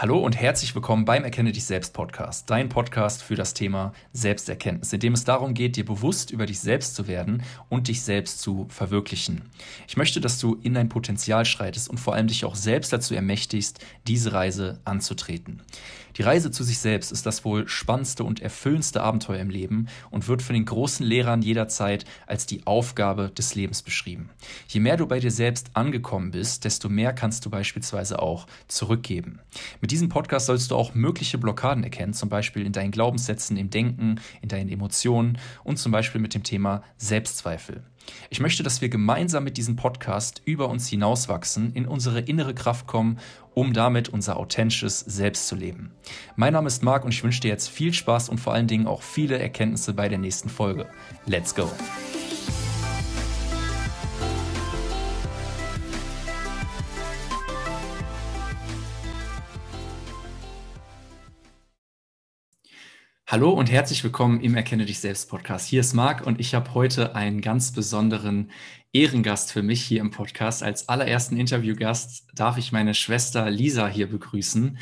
Hallo und herzlich willkommen beim Erkenne dich selbst Podcast, dein Podcast für das Thema Selbsterkenntnis, in dem es darum geht, dir bewusst über dich selbst zu werden und dich selbst zu verwirklichen. Ich möchte, dass du in dein Potenzial schreitest und vor allem dich auch selbst dazu ermächtigst, diese Reise anzutreten. Die Reise zu sich selbst ist das wohl spannendste und erfüllendste Abenteuer im Leben und wird von den großen Lehrern jederzeit als die Aufgabe des Lebens beschrieben. Je mehr du bei dir selbst angekommen bist, desto mehr kannst du beispielsweise auch zurückgeben. Mit diesem Podcast sollst du auch mögliche Blockaden erkennen, zum Beispiel in deinen Glaubenssätzen, im Denken, in deinen Emotionen und zum Beispiel mit dem Thema Selbstzweifel. Ich möchte, dass wir gemeinsam mit diesem Podcast über uns hinauswachsen, in unsere innere Kraft kommen, um damit unser authentisches Selbst zu leben. Mein Name ist Marc und ich wünsche dir jetzt viel Spaß und vor allen Dingen auch viele Erkenntnisse bei der nächsten Folge. Let's go! Hallo und herzlich willkommen im Erkenne dich selbst Podcast. Hier ist Marc und ich habe heute einen ganz besonderen Ehrengast für mich hier im Podcast. Als allerersten Interviewgast darf ich meine Schwester Lisa hier begrüßen.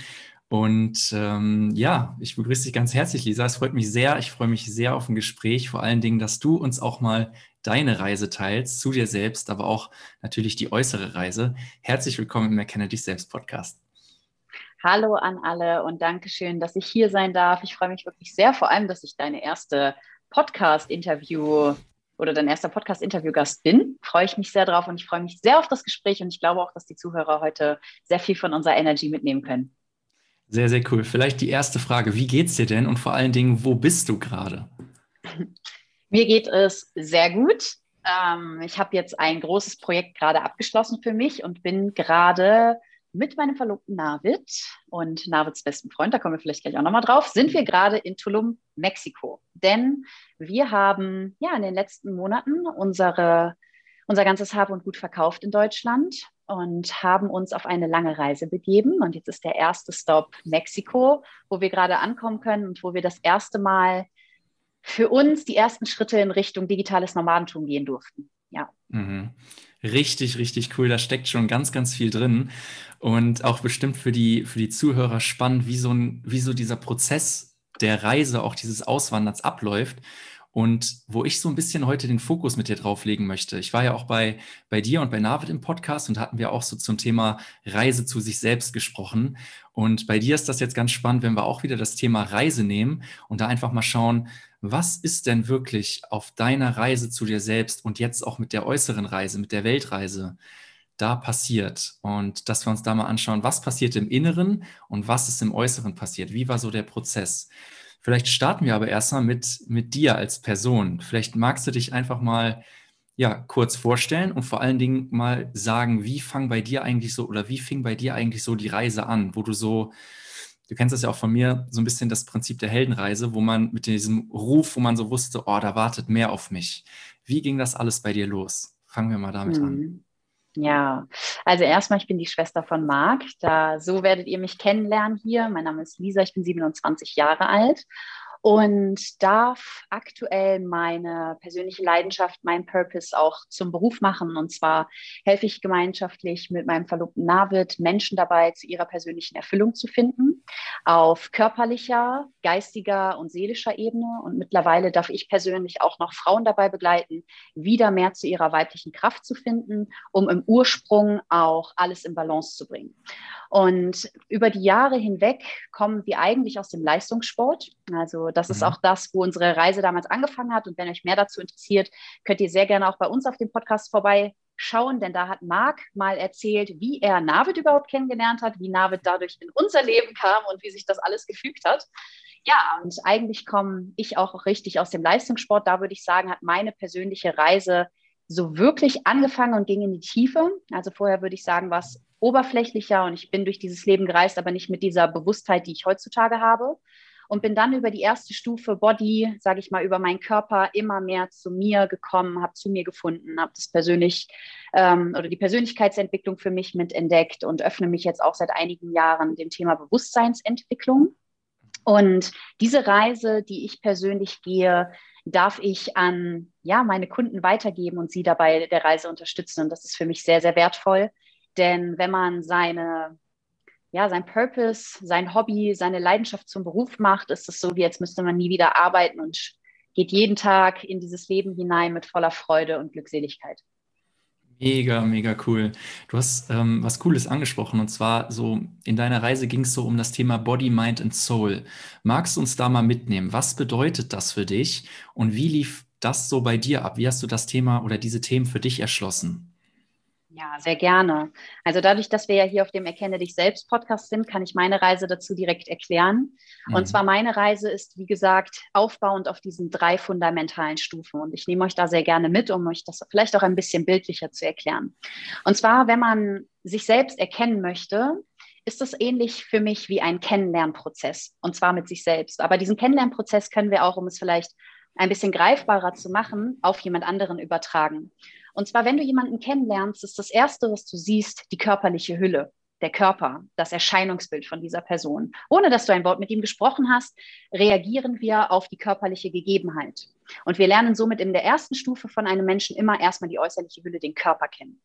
Und ähm, ja, ich begrüße dich ganz herzlich, Lisa. Es freut mich sehr. Ich freue mich sehr auf ein Gespräch. Vor allen Dingen, dass du uns auch mal deine Reise teilst zu dir selbst, aber auch natürlich die äußere Reise. Herzlich willkommen im Erkenne dich selbst Podcast. Hallo an alle und Dankeschön, dass ich hier sein darf. Ich freue mich wirklich sehr, vor allem, dass ich deine erste Podcast-Interview oder dein erster Podcast-Interviewgast bin. Freue ich mich sehr drauf und ich freue mich sehr auf das Gespräch und ich glaube auch, dass die Zuhörer heute sehr viel von unserer Energy mitnehmen können. Sehr, sehr cool. Vielleicht die erste Frage. Wie geht's dir denn und vor allen Dingen, wo bist du gerade? Mir geht es sehr gut. Ähm, ich habe jetzt ein großes Projekt gerade abgeschlossen für mich und bin gerade mit meinem Verlobten Navid und Navids besten Freund, da kommen wir vielleicht gleich auch nochmal drauf, sind wir gerade in Tulum, Mexiko. Denn wir haben ja in den letzten Monaten unsere, unser ganzes Hab und Gut verkauft in Deutschland und haben uns auf eine lange Reise begeben. Und jetzt ist der erste Stop Mexiko, wo wir gerade ankommen können und wo wir das erste Mal für uns die ersten Schritte in Richtung digitales Nomadentum gehen durften. Ja. Mhm. Richtig, richtig cool. Da steckt schon ganz, ganz viel drin. Und auch bestimmt für die, für die Zuhörer spannend, wie so, ein, wie so dieser Prozess der Reise, auch dieses Auswanderns abläuft. Und wo ich so ein bisschen heute den Fokus mit dir drauflegen möchte. Ich war ja auch bei, bei dir und bei Navid im Podcast und hatten wir auch so zum Thema Reise zu sich selbst gesprochen. Und bei dir ist das jetzt ganz spannend, wenn wir auch wieder das Thema Reise nehmen und da einfach mal schauen, was ist denn wirklich auf deiner Reise zu dir selbst und jetzt auch mit der äußeren Reise, mit der Weltreise da passiert? Und dass wir uns da mal anschauen, was passiert im Inneren und was ist im Äußeren passiert? Wie war so der Prozess? Vielleicht starten wir aber erstmal mit, mit dir als Person. Vielleicht magst du dich einfach mal ja, kurz vorstellen und vor allen Dingen mal sagen, wie fang bei dir eigentlich so oder wie fing bei dir eigentlich so die Reise an, wo du so du kennst das ja auch von mir, so ein bisschen das Prinzip der Heldenreise, wo man mit diesem Ruf, wo man so wusste, oh, da wartet mehr auf mich. Wie ging das alles bei dir los? Fangen wir mal damit hm. an. Ja, also erstmal, ich bin die Schwester von Marc. Da, so werdet ihr mich kennenlernen hier. Mein Name ist Lisa, ich bin 27 Jahre alt und darf aktuell meine persönliche Leidenschaft, mein Purpose auch zum Beruf machen. Und zwar helfe ich gemeinschaftlich mit meinem Verlobten Navid Menschen dabei, zu ihrer persönlichen Erfüllung zu finden, auf körperlicher, geistiger und seelischer Ebene. Und mittlerweile darf ich persönlich auch noch Frauen dabei begleiten, wieder mehr zu ihrer weiblichen Kraft zu finden, um im Ursprung auch alles in Balance zu bringen. Und über die Jahre hinweg kommen wir eigentlich aus dem Leistungssport. Also das mhm. ist auch das, wo unsere Reise damals angefangen hat. Und wenn euch mehr dazu interessiert, könnt ihr sehr gerne auch bei uns auf dem Podcast vorbeischauen, denn da hat Marc mal erzählt, wie er Navid überhaupt kennengelernt hat, wie Navid dadurch in unser Leben kam und wie sich das alles gefügt hat. Ja, und eigentlich komme ich auch richtig aus dem Leistungssport. Da würde ich sagen, hat meine persönliche Reise so wirklich angefangen und ging in die Tiefe. Also vorher würde ich sagen, war es oberflächlicher und ich bin durch dieses Leben gereist, aber nicht mit dieser Bewusstheit, die ich heutzutage habe. Und bin dann über die erste Stufe Body, sage ich mal, über meinen Körper immer mehr zu mir gekommen, habe zu mir gefunden, habe das persönlich ähm, oder die Persönlichkeitsentwicklung für mich mit entdeckt und öffne mich jetzt auch seit einigen Jahren dem Thema Bewusstseinsentwicklung. Und diese Reise, die ich persönlich gehe, darf ich an ja, meine Kunden weitergeben und sie dabei der Reise unterstützen. Und das ist für mich sehr, sehr wertvoll, denn wenn man seine ja, sein Purpose, sein Hobby, seine Leidenschaft zum Beruf macht, ist es so, wie jetzt müsste man nie wieder arbeiten und geht jeden Tag in dieses Leben hinein mit voller Freude und Glückseligkeit. Mega, mega cool. Du hast ähm, was Cooles angesprochen und zwar so in deiner Reise ging es so um das Thema Body, Mind and Soul. Magst du uns da mal mitnehmen? Was bedeutet das für dich und wie lief das so bei dir ab? Wie hast du das Thema oder diese Themen für dich erschlossen? Ja, sehr gerne. Also dadurch, dass wir ja hier auf dem Erkenne dich selbst Podcast sind, kann ich meine Reise dazu direkt erklären. Mhm. Und zwar meine Reise ist, wie gesagt, aufbauend auf diesen drei fundamentalen Stufen. Und ich nehme euch da sehr gerne mit, um euch das vielleicht auch ein bisschen bildlicher zu erklären. Und zwar, wenn man sich selbst erkennen möchte, ist das ähnlich für mich wie ein Kennenlernprozess. Und zwar mit sich selbst. Aber diesen Kennenlernprozess können wir auch, um es vielleicht ein bisschen greifbarer zu machen, auf jemand anderen übertragen. Und zwar, wenn du jemanden kennenlernst, ist das Erste, was du siehst, die körperliche Hülle der Körper, das Erscheinungsbild von dieser Person. Ohne dass du ein Wort mit ihm gesprochen hast, reagieren wir auf die körperliche Gegebenheit. Und wir lernen somit in der ersten Stufe von einem Menschen immer erstmal die äußerliche Hülle, den Körper kennen.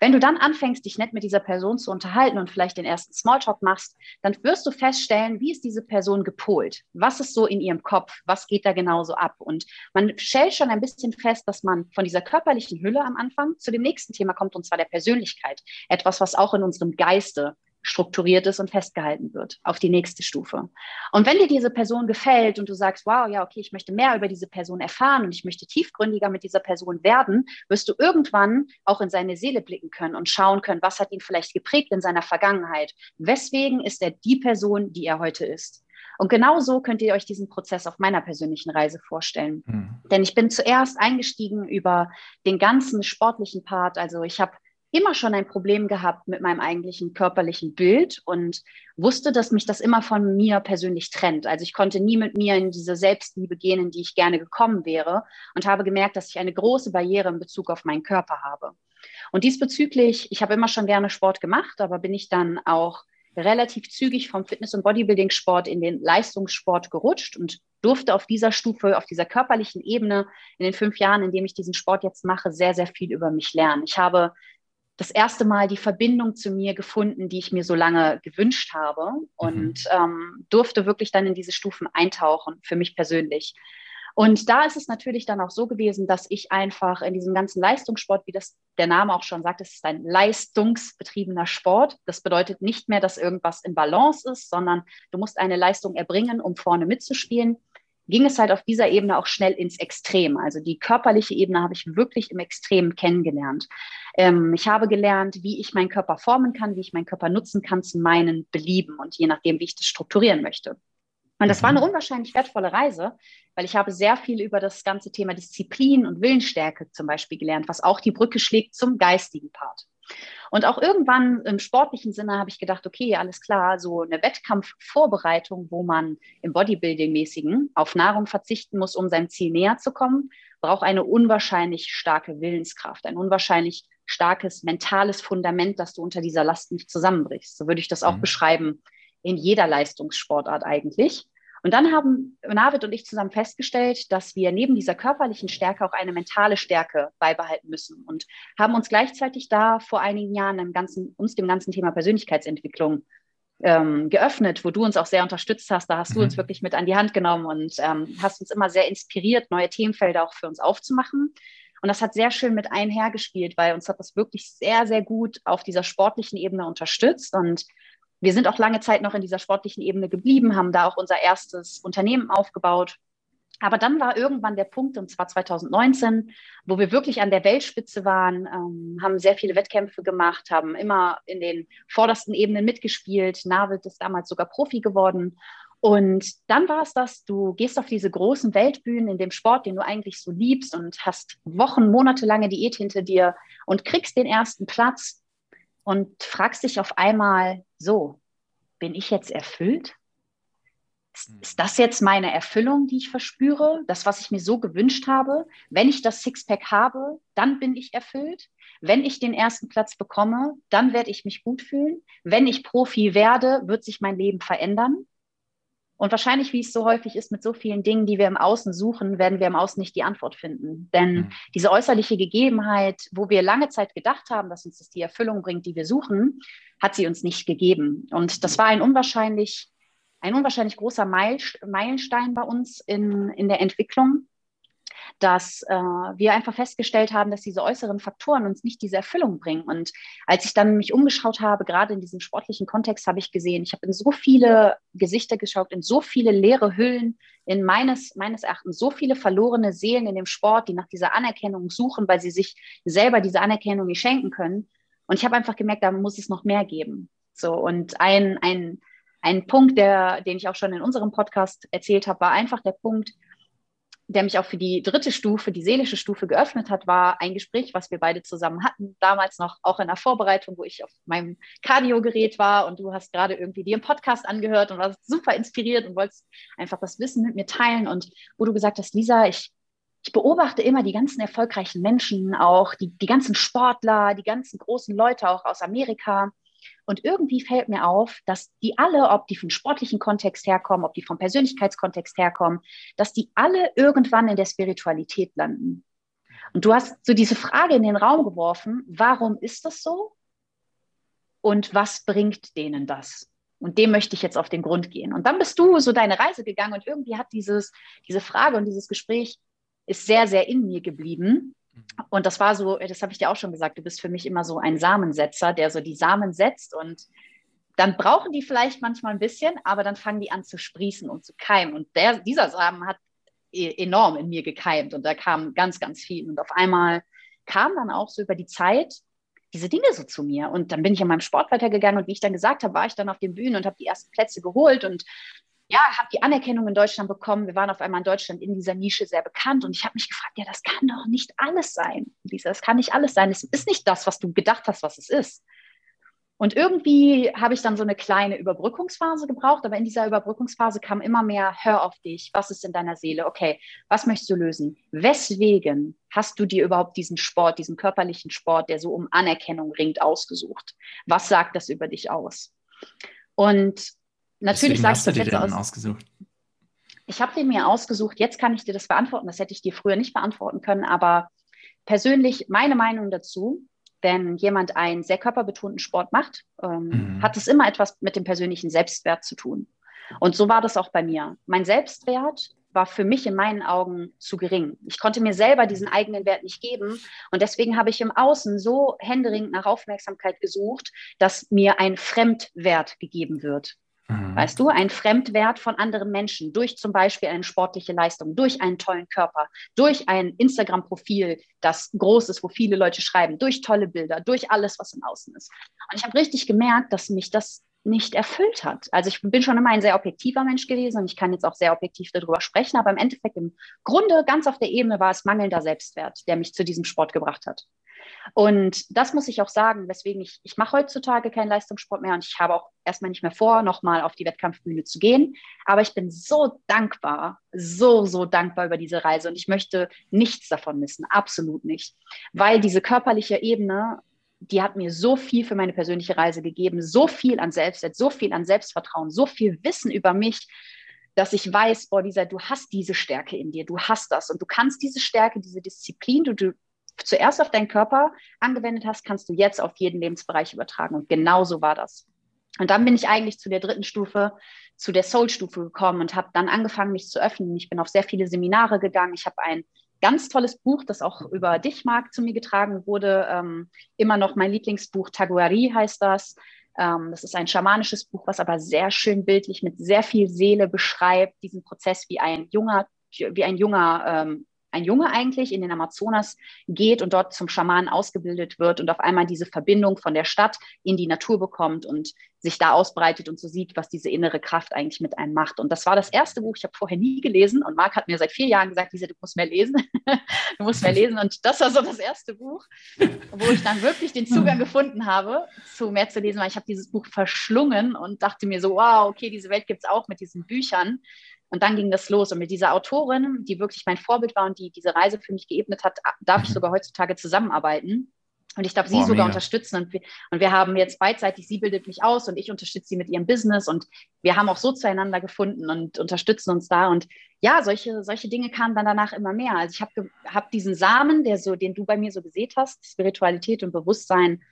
Wenn du dann anfängst, dich nett mit dieser Person zu unterhalten und vielleicht den ersten Smalltalk machst, dann wirst du feststellen, wie ist diese Person gepolt? Was ist so in ihrem Kopf? Was geht da genauso ab? Und man stellt schon ein bisschen fest, dass man von dieser körperlichen Hülle am Anfang zu dem nächsten Thema kommt, und zwar der Persönlichkeit. Etwas, was auch in unserem Geiste strukturiert ist und festgehalten wird auf die nächste Stufe. Und wenn dir diese Person gefällt und du sagst, wow, ja, okay, ich möchte mehr über diese Person erfahren und ich möchte tiefgründiger mit dieser Person werden, wirst du irgendwann auch in seine Seele blicken können und schauen können, was hat ihn vielleicht geprägt in seiner Vergangenheit. Weswegen ist er die Person, die er heute ist? Und genau so könnt ihr euch diesen Prozess auf meiner persönlichen Reise vorstellen. Mhm. Denn ich bin zuerst eingestiegen über den ganzen sportlichen Part. Also ich habe immer schon ein Problem gehabt mit meinem eigentlichen körperlichen Bild und wusste, dass mich das immer von mir persönlich trennt. Also ich konnte nie mit mir in diese Selbstliebe gehen, in die ich gerne gekommen wäre und habe gemerkt, dass ich eine große Barriere in Bezug auf meinen Körper habe. Und diesbezüglich, ich habe immer schon gerne Sport gemacht, aber bin ich dann auch relativ zügig vom Fitness- und Bodybuilding-Sport in den Leistungssport gerutscht und durfte auf dieser Stufe, auf dieser körperlichen Ebene in den fünf Jahren, in dem ich diesen Sport jetzt mache, sehr, sehr viel über mich lernen. Ich habe das erste Mal die Verbindung zu mir gefunden, die ich mir so lange gewünscht habe und mhm. ähm, durfte wirklich dann in diese Stufen eintauchen, für mich persönlich. Und da ist es natürlich dann auch so gewesen, dass ich einfach in diesem ganzen Leistungssport, wie das der Name auch schon sagt, es ist ein leistungsbetriebener Sport. Das bedeutet nicht mehr, dass irgendwas in Balance ist, sondern du musst eine Leistung erbringen, um vorne mitzuspielen ging es halt auf dieser Ebene auch schnell ins Extrem. Also die körperliche Ebene habe ich wirklich im Extrem kennengelernt. Ähm, ich habe gelernt, wie ich meinen Körper formen kann, wie ich meinen Körper nutzen kann zu meinen Belieben und je nachdem, wie ich das strukturieren möchte. Und das war eine mhm. unwahrscheinlich wertvolle Reise, weil ich habe sehr viel über das ganze Thema Disziplin und Willensstärke zum Beispiel gelernt, was auch die Brücke schlägt zum geistigen Part. Und auch irgendwann im sportlichen Sinne habe ich gedacht, okay, alles klar, so eine Wettkampfvorbereitung, wo man im Bodybuilding-mäßigen auf Nahrung verzichten muss, um seinem Ziel näher zu kommen, braucht eine unwahrscheinlich starke Willenskraft, ein unwahrscheinlich starkes mentales Fundament, dass du unter dieser Last nicht zusammenbrichst. So würde ich das auch mhm. beschreiben in jeder Leistungssportart eigentlich. Und dann haben Navid und ich zusammen festgestellt, dass wir neben dieser körperlichen Stärke auch eine mentale Stärke beibehalten müssen und haben uns gleichzeitig da vor einigen Jahren im ganzen, uns dem ganzen Thema Persönlichkeitsentwicklung ähm, geöffnet, wo du uns auch sehr unterstützt hast. Da hast mhm. du uns wirklich mit an die Hand genommen und ähm, hast uns immer sehr inspiriert, neue Themenfelder auch für uns aufzumachen. Und das hat sehr schön mit einhergespielt, weil uns hat das wirklich sehr, sehr gut auf dieser sportlichen Ebene unterstützt. Und wir sind auch lange Zeit noch in dieser sportlichen Ebene geblieben, haben da auch unser erstes Unternehmen aufgebaut. Aber dann war irgendwann der Punkt, und zwar 2019, wo wir wirklich an der Weltspitze waren, ähm, haben sehr viele Wettkämpfe gemacht, haben immer in den vordersten Ebenen mitgespielt. Navid ist damals sogar Profi geworden. Und dann war es das, du gehst auf diese großen Weltbühnen in dem Sport, den du eigentlich so liebst und hast Wochen, monatelange Diät hinter dir und kriegst den ersten Platz und fragst dich auf einmal, so, bin ich jetzt erfüllt? Ist, hm. ist das jetzt meine Erfüllung, die ich verspüre? Das, was ich mir so gewünscht habe? Wenn ich das Sixpack habe, dann bin ich erfüllt. Wenn ich den ersten Platz bekomme, dann werde ich mich gut fühlen. Wenn ich Profi werde, wird sich mein Leben verändern. Und wahrscheinlich, wie es so häufig ist mit so vielen Dingen, die wir im Außen suchen, werden wir im Außen nicht die Antwort finden. Denn mhm. diese äußerliche Gegebenheit, wo wir lange Zeit gedacht haben, dass uns das die Erfüllung bringt, die wir suchen, hat sie uns nicht gegeben. Und das war ein unwahrscheinlich, ein unwahrscheinlich großer Meilenstein bei uns in, in der Entwicklung, dass äh, wir einfach festgestellt haben, dass diese äußeren Faktoren uns nicht diese Erfüllung bringen. Und als ich dann mich umgeschaut habe, gerade in diesem sportlichen Kontext, habe ich gesehen, ich habe in so viele Gesichter geschaut, in so viele leere Hüllen, in meines, meines Erachtens so viele verlorene Seelen in dem Sport, die nach dieser Anerkennung suchen, weil sie sich selber diese Anerkennung nicht schenken können. Und ich habe einfach gemerkt, da muss es noch mehr geben. So, und ein, ein, ein Punkt, der, den ich auch schon in unserem Podcast erzählt habe, war einfach der Punkt, der mich auch für die dritte Stufe, die seelische Stufe geöffnet hat, war ein Gespräch, was wir beide zusammen hatten, damals noch auch in der Vorbereitung, wo ich auf meinem Cardio-Gerät war und du hast gerade irgendwie dir einen Podcast angehört und warst super inspiriert und wolltest einfach das Wissen mit mir teilen. Und wo du gesagt hast, Lisa, ich, ich beobachte immer die ganzen erfolgreichen Menschen, auch die, die ganzen Sportler, die ganzen großen Leute auch aus Amerika und irgendwie fällt mir auf, dass die alle, ob die vom sportlichen Kontext herkommen, ob die vom Persönlichkeitskontext herkommen, dass die alle irgendwann in der Spiritualität landen. Und du hast so diese Frage in den Raum geworfen, warum ist das so? Und was bringt denen das? Und dem möchte ich jetzt auf den Grund gehen. Und dann bist du so deine Reise gegangen und irgendwie hat dieses, diese Frage und dieses Gespräch ist sehr, sehr in mir geblieben. Und das war so, das habe ich dir auch schon gesagt, du bist für mich immer so ein Samensetzer, der so die Samen setzt und dann brauchen die vielleicht manchmal ein bisschen, aber dann fangen die an zu sprießen und zu keimen. Und der, dieser Samen hat e, enorm in mir gekeimt und da kam ganz, ganz viel. Und auf einmal kam dann auch so über die Zeit diese Dinge so zu mir. Und dann bin ich an meinem Sport weitergegangen und wie ich dann gesagt habe, war ich dann auf den Bühnen und habe die ersten Plätze geholt und ja, habe die Anerkennung in Deutschland bekommen. Wir waren auf einmal in Deutschland in dieser Nische sehr bekannt und ich habe mich gefragt, ja, das kann doch nicht alles sein, Lisa, das kann nicht alles sein. Es ist nicht das, was du gedacht hast, was es ist. Und irgendwie habe ich dann so eine kleine Überbrückungsphase gebraucht, aber in dieser Überbrückungsphase kam immer mehr, hör auf dich, was ist in deiner Seele, okay, was möchtest du lösen? Weswegen hast du dir überhaupt diesen Sport, diesen körperlichen Sport, der so um Anerkennung ringt, ausgesucht? Was sagt das über dich aus? Und Natürlich sagst du dir den aus. ausgesucht. Ich habe den mir ausgesucht. Jetzt kann ich dir das beantworten. Das hätte ich dir früher nicht beantworten können. Aber persönlich meine Meinung dazu, wenn jemand einen sehr körperbetonten Sport macht, ähm, mhm. hat es immer etwas mit dem persönlichen Selbstwert zu tun. Und so war das auch bei mir. Mein Selbstwert war für mich in meinen Augen zu gering. Ich konnte mir selber diesen eigenen Wert nicht geben. Und deswegen habe ich im Außen so händeringend nach Aufmerksamkeit gesucht, dass mir ein Fremdwert gegeben wird. Mhm. Weißt du, ein Fremdwert von anderen Menschen durch zum Beispiel eine sportliche Leistung, durch einen tollen Körper, durch ein Instagram-Profil, das groß ist, wo viele Leute schreiben, durch tolle Bilder, durch alles, was im Außen ist. Und ich habe richtig gemerkt, dass mich das nicht erfüllt hat. Also ich bin schon immer ein sehr objektiver Mensch gewesen und ich kann jetzt auch sehr objektiv darüber sprechen, aber im Endeffekt im Grunde ganz auf der Ebene war es mangelnder Selbstwert, der mich zu diesem Sport gebracht hat. Und das muss ich auch sagen, weswegen ich, ich mache heutzutage keinen Leistungssport mehr und ich habe auch erstmal nicht mehr vor, nochmal auf die Wettkampfbühne zu gehen. Aber ich bin so dankbar, so, so dankbar über diese Reise und ich möchte nichts davon missen, absolut nicht. Weil diese körperliche Ebene, die hat mir so viel für meine persönliche Reise gegeben, so viel an Selbstwert, so viel an Selbstvertrauen, so viel Wissen über mich, dass ich weiß, boah, dieser, du hast diese Stärke in dir, du hast das und du kannst diese Stärke, diese Disziplin, du, du zuerst auf deinen Körper angewendet hast, kannst du jetzt auf jeden Lebensbereich übertragen. Und genau so war das. Und dann bin ich eigentlich zu der dritten Stufe, zu der Soul-Stufe gekommen und habe dann angefangen, mich zu öffnen. Ich bin auf sehr viele Seminare gegangen. Ich habe ein ganz tolles Buch, das auch über dich, Marc, zu mir getragen wurde. Ähm, immer noch mein Lieblingsbuch, Taguari heißt das. Ähm, das ist ein schamanisches Buch, was aber sehr schön bildlich mit sehr viel Seele beschreibt, diesen Prozess, wie ein junger, wie ein junger ähm, ein Junge eigentlich in den Amazonas geht und dort zum Schamanen ausgebildet wird und auf einmal diese Verbindung von der Stadt in die Natur bekommt und sich da ausbreitet und so sieht, was diese innere Kraft eigentlich mit einem macht. Und das war das erste Buch, ich habe vorher nie gelesen und Marc hat mir seit vier Jahren gesagt, Lisa, du musst mehr lesen, du musst mehr lesen und das war so das erste Buch, wo ich dann wirklich den Zugang gefunden habe, zu mehr zu lesen, weil ich habe dieses Buch verschlungen und dachte mir so, wow, okay, diese Welt gibt es auch mit diesen Büchern. Und dann ging das los. Und mit dieser Autorin, die wirklich mein Vorbild war und die diese Reise für mich geebnet hat, darf ich mhm. sogar heutzutage zusammenarbeiten. Und ich darf sie Boah, sogar mega. unterstützen. Und wir, und wir haben jetzt beidseitig, sie bildet mich aus und ich unterstütze sie mit ihrem Business. Und wir haben auch so zueinander gefunden und unterstützen uns da. Und ja, solche, solche Dinge kamen dann danach immer mehr. Also ich habe hab diesen Samen, der so, den du bei mir so gesät hast, Spiritualität und Bewusstsein,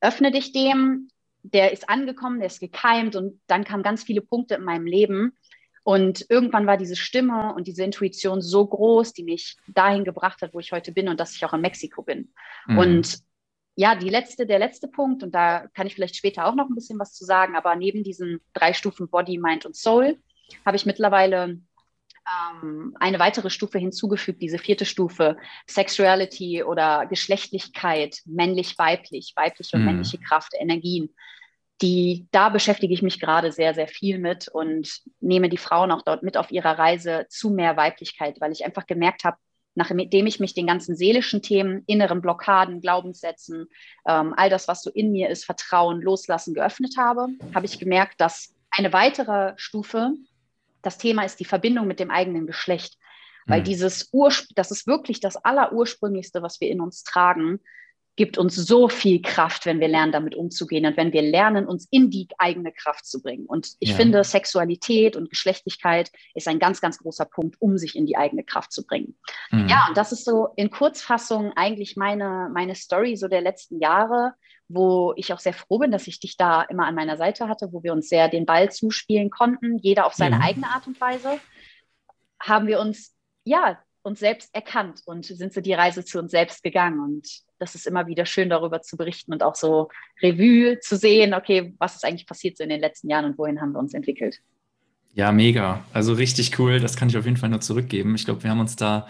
öffne dich dem, der ist angekommen, der ist gekeimt und dann kamen ganz viele Punkte in meinem Leben. Und irgendwann war diese Stimme und diese Intuition so groß, die mich dahin gebracht hat, wo ich heute bin und dass ich auch in Mexiko bin. Mhm. Und ja, die letzte, der letzte Punkt, und da kann ich vielleicht später auch noch ein bisschen was zu sagen, aber neben diesen drei Stufen Body, Mind und Soul habe ich mittlerweile ähm, eine weitere Stufe hinzugefügt, diese vierte Stufe, Sexuality oder Geschlechtlichkeit, männlich-weiblich, weibliche und mhm. männliche Kraft, Energien. Die, da beschäftige ich mich gerade sehr, sehr viel mit und nehme die Frauen auch dort mit auf ihrer Reise zu mehr Weiblichkeit, weil ich einfach gemerkt habe, nachdem ich mich den ganzen seelischen Themen, inneren Blockaden, Glaubenssätzen, ähm, all das, was so in mir ist, Vertrauen, Loslassen geöffnet habe, habe ich gemerkt, dass eine weitere Stufe das Thema ist die Verbindung mit dem eigenen Geschlecht. Weil mhm. dieses Urspr das ist wirklich das Allerursprünglichste, was wir in uns tragen gibt uns so viel Kraft, wenn wir lernen, damit umzugehen und wenn wir lernen, uns in die eigene Kraft zu bringen. Und ich ja. finde, Sexualität und Geschlechtlichkeit ist ein ganz, ganz großer Punkt, um sich in die eigene Kraft zu bringen. Mhm. Ja, und das ist so in Kurzfassung eigentlich meine, meine Story so der letzten Jahre, wo ich auch sehr froh bin, dass ich dich da immer an meiner Seite hatte, wo wir uns sehr den Ball zuspielen konnten, jeder auf seine ja. eigene Art und Weise. Haben wir uns ja uns selbst erkannt und sind so die Reise zu uns selbst gegangen. Und das ist immer wieder schön, darüber zu berichten und auch so Revue zu sehen, okay, was ist eigentlich passiert so in den letzten Jahren und wohin haben wir uns entwickelt. Ja, mega. Also richtig cool. Das kann ich auf jeden Fall nur zurückgeben. Ich glaube, wir haben uns da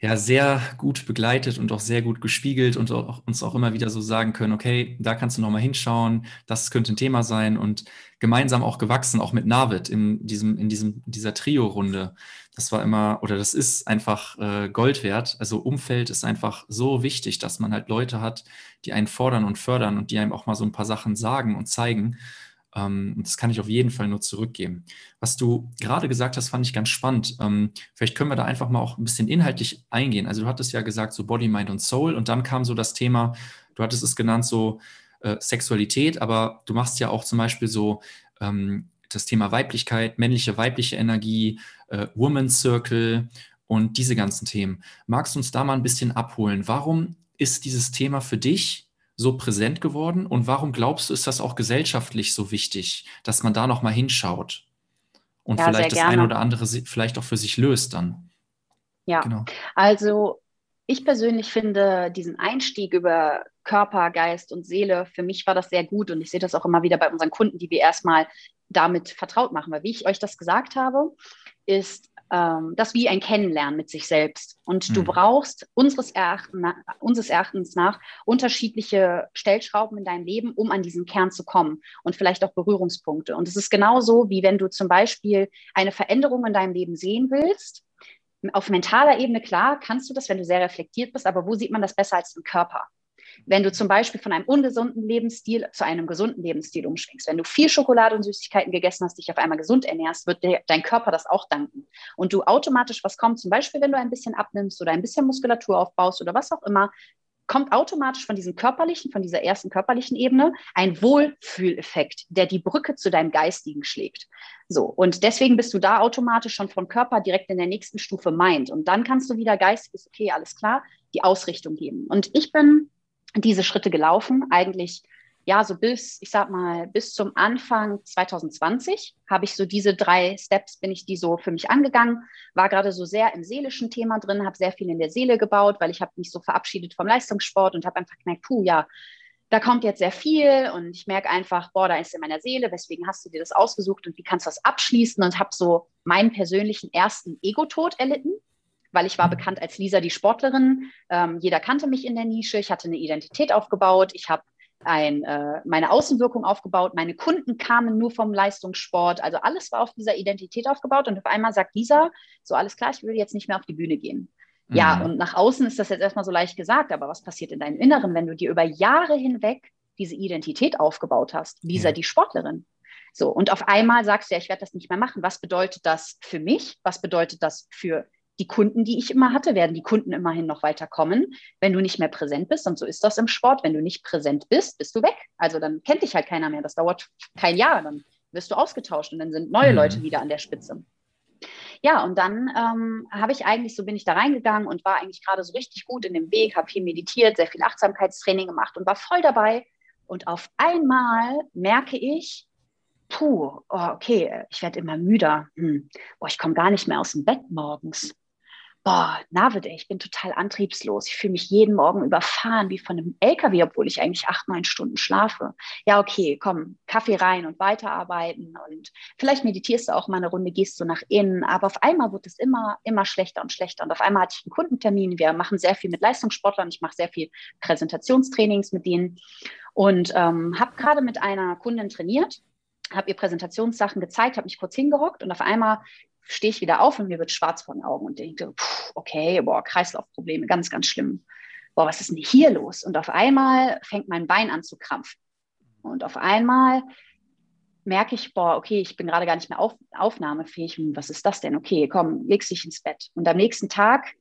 ja sehr gut begleitet und auch sehr gut gespiegelt und auch, uns auch immer wieder so sagen können, okay, da kannst du nochmal hinschauen, das könnte ein Thema sein und gemeinsam auch gewachsen, auch mit Navid in diesem, in diesem, dieser Trio-Runde. Das war immer, oder das ist einfach äh, Gold wert. Also Umfeld ist einfach so wichtig, dass man halt Leute hat, die einen fordern und fördern und die einem auch mal so ein paar Sachen sagen und zeigen. Ähm, das kann ich auf jeden Fall nur zurückgeben. Was du gerade gesagt hast, fand ich ganz spannend. Ähm, vielleicht können wir da einfach mal auch ein bisschen inhaltlich eingehen. Also du hattest ja gesagt, so Body, Mind und Soul und dann kam so das Thema, du hattest es genannt, so äh, Sexualität, aber du machst ja auch zum Beispiel so ähm, das Thema Weiblichkeit, männliche, weibliche Energie, äh, Woman's Circle und diese ganzen Themen. Magst du uns da mal ein bisschen abholen? Warum ist dieses Thema für dich so präsent geworden und warum glaubst du, ist das auch gesellschaftlich so wichtig, dass man da noch mal hinschaut und ja, vielleicht das eine oder andere vielleicht auch für sich löst dann? Ja, genau. also ich persönlich finde diesen Einstieg über Körper, Geist und Seele, für mich war das sehr gut und ich sehe das auch immer wieder bei unseren Kunden, die wir erstmal damit vertraut machen. Weil wie ich euch das gesagt habe, ist ähm, das wie ein Kennenlernen mit sich selbst. Und mhm. du brauchst unseres, Erachten, unseres Erachtens nach unterschiedliche Stellschrauben in deinem Leben, um an diesen Kern zu kommen und vielleicht auch Berührungspunkte. Und es ist genauso, wie wenn du zum Beispiel eine Veränderung in deinem Leben sehen willst. Auf mentaler Ebene, klar, kannst du das, wenn du sehr reflektiert bist, aber wo sieht man das besser als im Körper? Wenn du zum Beispiel von einem ungesunden Lebensstil zu einem gesunden Lebensstil umschwingst, wenn du viel Schokolade und Süßigkeiten gegessen hast, dich auf einmal gesund ernährst, wird der, dein Körper das auch danken. Und du automatisch was kommt, zum Beispiel, wenn du ein bisschen abnimmst oder ein bisschen Muskulatur aufbaust oder was auch immer, kommt automatisch von diesem körperlichen, von dieser ersten körperlichen Ebene ein Wohlfühleffekt, der die Brücke zu deinem Geistigen schlägt. So, und deswegen bist du da automatisch schon vom Körper direkt in der nächsten Stufe meint. Und dann kannst du wieder geistiges, okay, alles klar, die Ausrichtung geben. Und ich bin diese Schritte gelaufen, eigentlich ja, so bis, ich sag mal, bis zum Anfang 2020 habe ich so diese drei Steps, bin ich die so für mich angegangen, war gerade so sehr im seelischen Thema drin, habe sehr viel in der Seele gebaut, weil ich habe mich so verabschiedet vom Leistungssport und habe einfach gemerkt, puh, ja, da kommt jetzt sehr viel und ich merke einfach, boah, da ist in meiner Seele, weswegen hast du dir das ausgesucht und wie kannst du das abschließen? Und habe so meinen persönlichen ersten Ego-Tod erlitten weil ich war mhm. bekannt als Lisa die Sportlerin. Ähm, jeder kannte mich in der Nische. Ich hatte eine Identität aufgebaut. Ich habe ein, äh, meine Außenwirkung aufgebaut. Meine Kunden kamen nur vom Leistungssport. Also alles war auf dieser Identität aufgebaut. Und auf einmal sagt Lisa, so alles klar, ich will jetzt nicht mehr auf die Bühne gehen. Mhm. Ja, und nach außen ist das jetzt erstmal so leicht gesagt, aber was passiert in deinem Inneren, wenn du dir über Jahre hinweg diese Identität aufgebaut hast? Lisa ja. die Sportlerin. So, und auf einmal sagst du ja, ich werde das nicht mehr machen. Was bedeutet das für mich? Was bedeutet das für die Kunden, die ich immer hatte, werden die Kunden immerhin noch weiterkommen, wenn du nicht mehr präsent bist. Und so ist das im Sport. Wenn du nicht präsent bist, bist du weg. Also dann kennt dich halt keiner mehr. Das dauert kein Jahr. Dann wirst du ausgetauscht und dann sind neue mhm. Leute wieder an der Spitze. Ja, und dann ähm, habe ich eigentlich, so bin ich da reingegangen und war eigentlich gerade so richtig gut in dem Weg, habe viel meditiert, sehr viel Achtsamkeitstraining gemacht und war voll dabei. Und auf einmal merke ich, puh, oh, okay, ich werde immer müder. Hm. Boah, ich komme gar nicht mehr aus dem Bett morgens boah, Navid, ich bin total antriebslos. Ich fühle mich jeden Morgen überfahren wie von einem LKW, obwohl ich eigentlich acht, neun Stunden schlafe. Ja, okay, komm, Kaffee rein und weiterarbeiten und vielleicht meditierst du auch mal eine Runde, gehst du nach innen. Aber auf einmal wird es immer, immer schlechter und schlechter. Und auf einmal hatte ich einen Kundentermin. Wir machen sehr viel mit Leistungssportlern. Ich mache sehr viel Präsentationstrainings mit denen und ähm, habe gerade mit einer Kundin trainiert habe ihr Präsentationssachen gezeigt, habe mich kurz hingehockt und auf einmal stehe ich wieder auf und mir wird schwarz vor den Augen und denke, okay, boah, Kreislaufprobleme, ganz, ganz schlimm. Boah, was ist denn hier los? Und auf einmal fängt mein Bein an zu krampfen. Und auf einmal merke ich, boah, okay, ich bin gerade gar nicht mehr auf, aufnahmefähig. Und was ist das denn? Okay, komm, legst dich ins Bett. Und am nächsten Tag,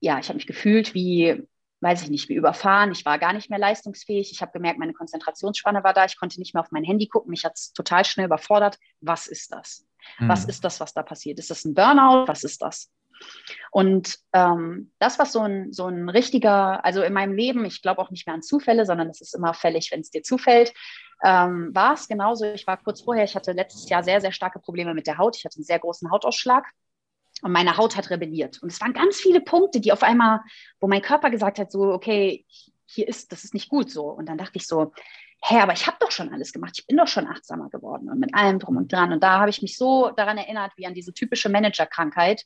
ja, ich habe mich gefühlt wie, weiß ich nicht, wie überfahren. Ich war gar nicht mehr leistungsfähig. Ich habe gemerkt, meine Konzentrationsspanne war da. Ich konnte nicht mehr auf mein Handy gucken. Mich hat es total schnell überfordert. Was ist das? Mhm. Was ist das, was da passiert? Ist das ein Burnout? Was ist das? Und ähm, das, was so ein, so ein richtiger, also in meinem Leben, ich glaube auch nicht mehr an Zufälle, sondern es ist immer fällig, wenn es dir zufällt, ähm, war es genauso. Ich war kurz vorher, ich hatte letztes Jahr sehr, sehr starke Probleme mit der Haut. Ich hatte einen sehr großen Hautausschlag und meine Haut hat rebelliert. Und es waren ganz viele Punkte, die auf einmal, wo mein Körper gesagt hat, so, okay, hier ist, das ist nicht gut so. Und dann dachte ich so, hä, aber ich habe doch schon alles gemacht, ich bin doch schon achtsamer geworden und mit allem drum und dran. Und da habe ich mich so daran erinnert, wie an diese typische Managerkrankheit.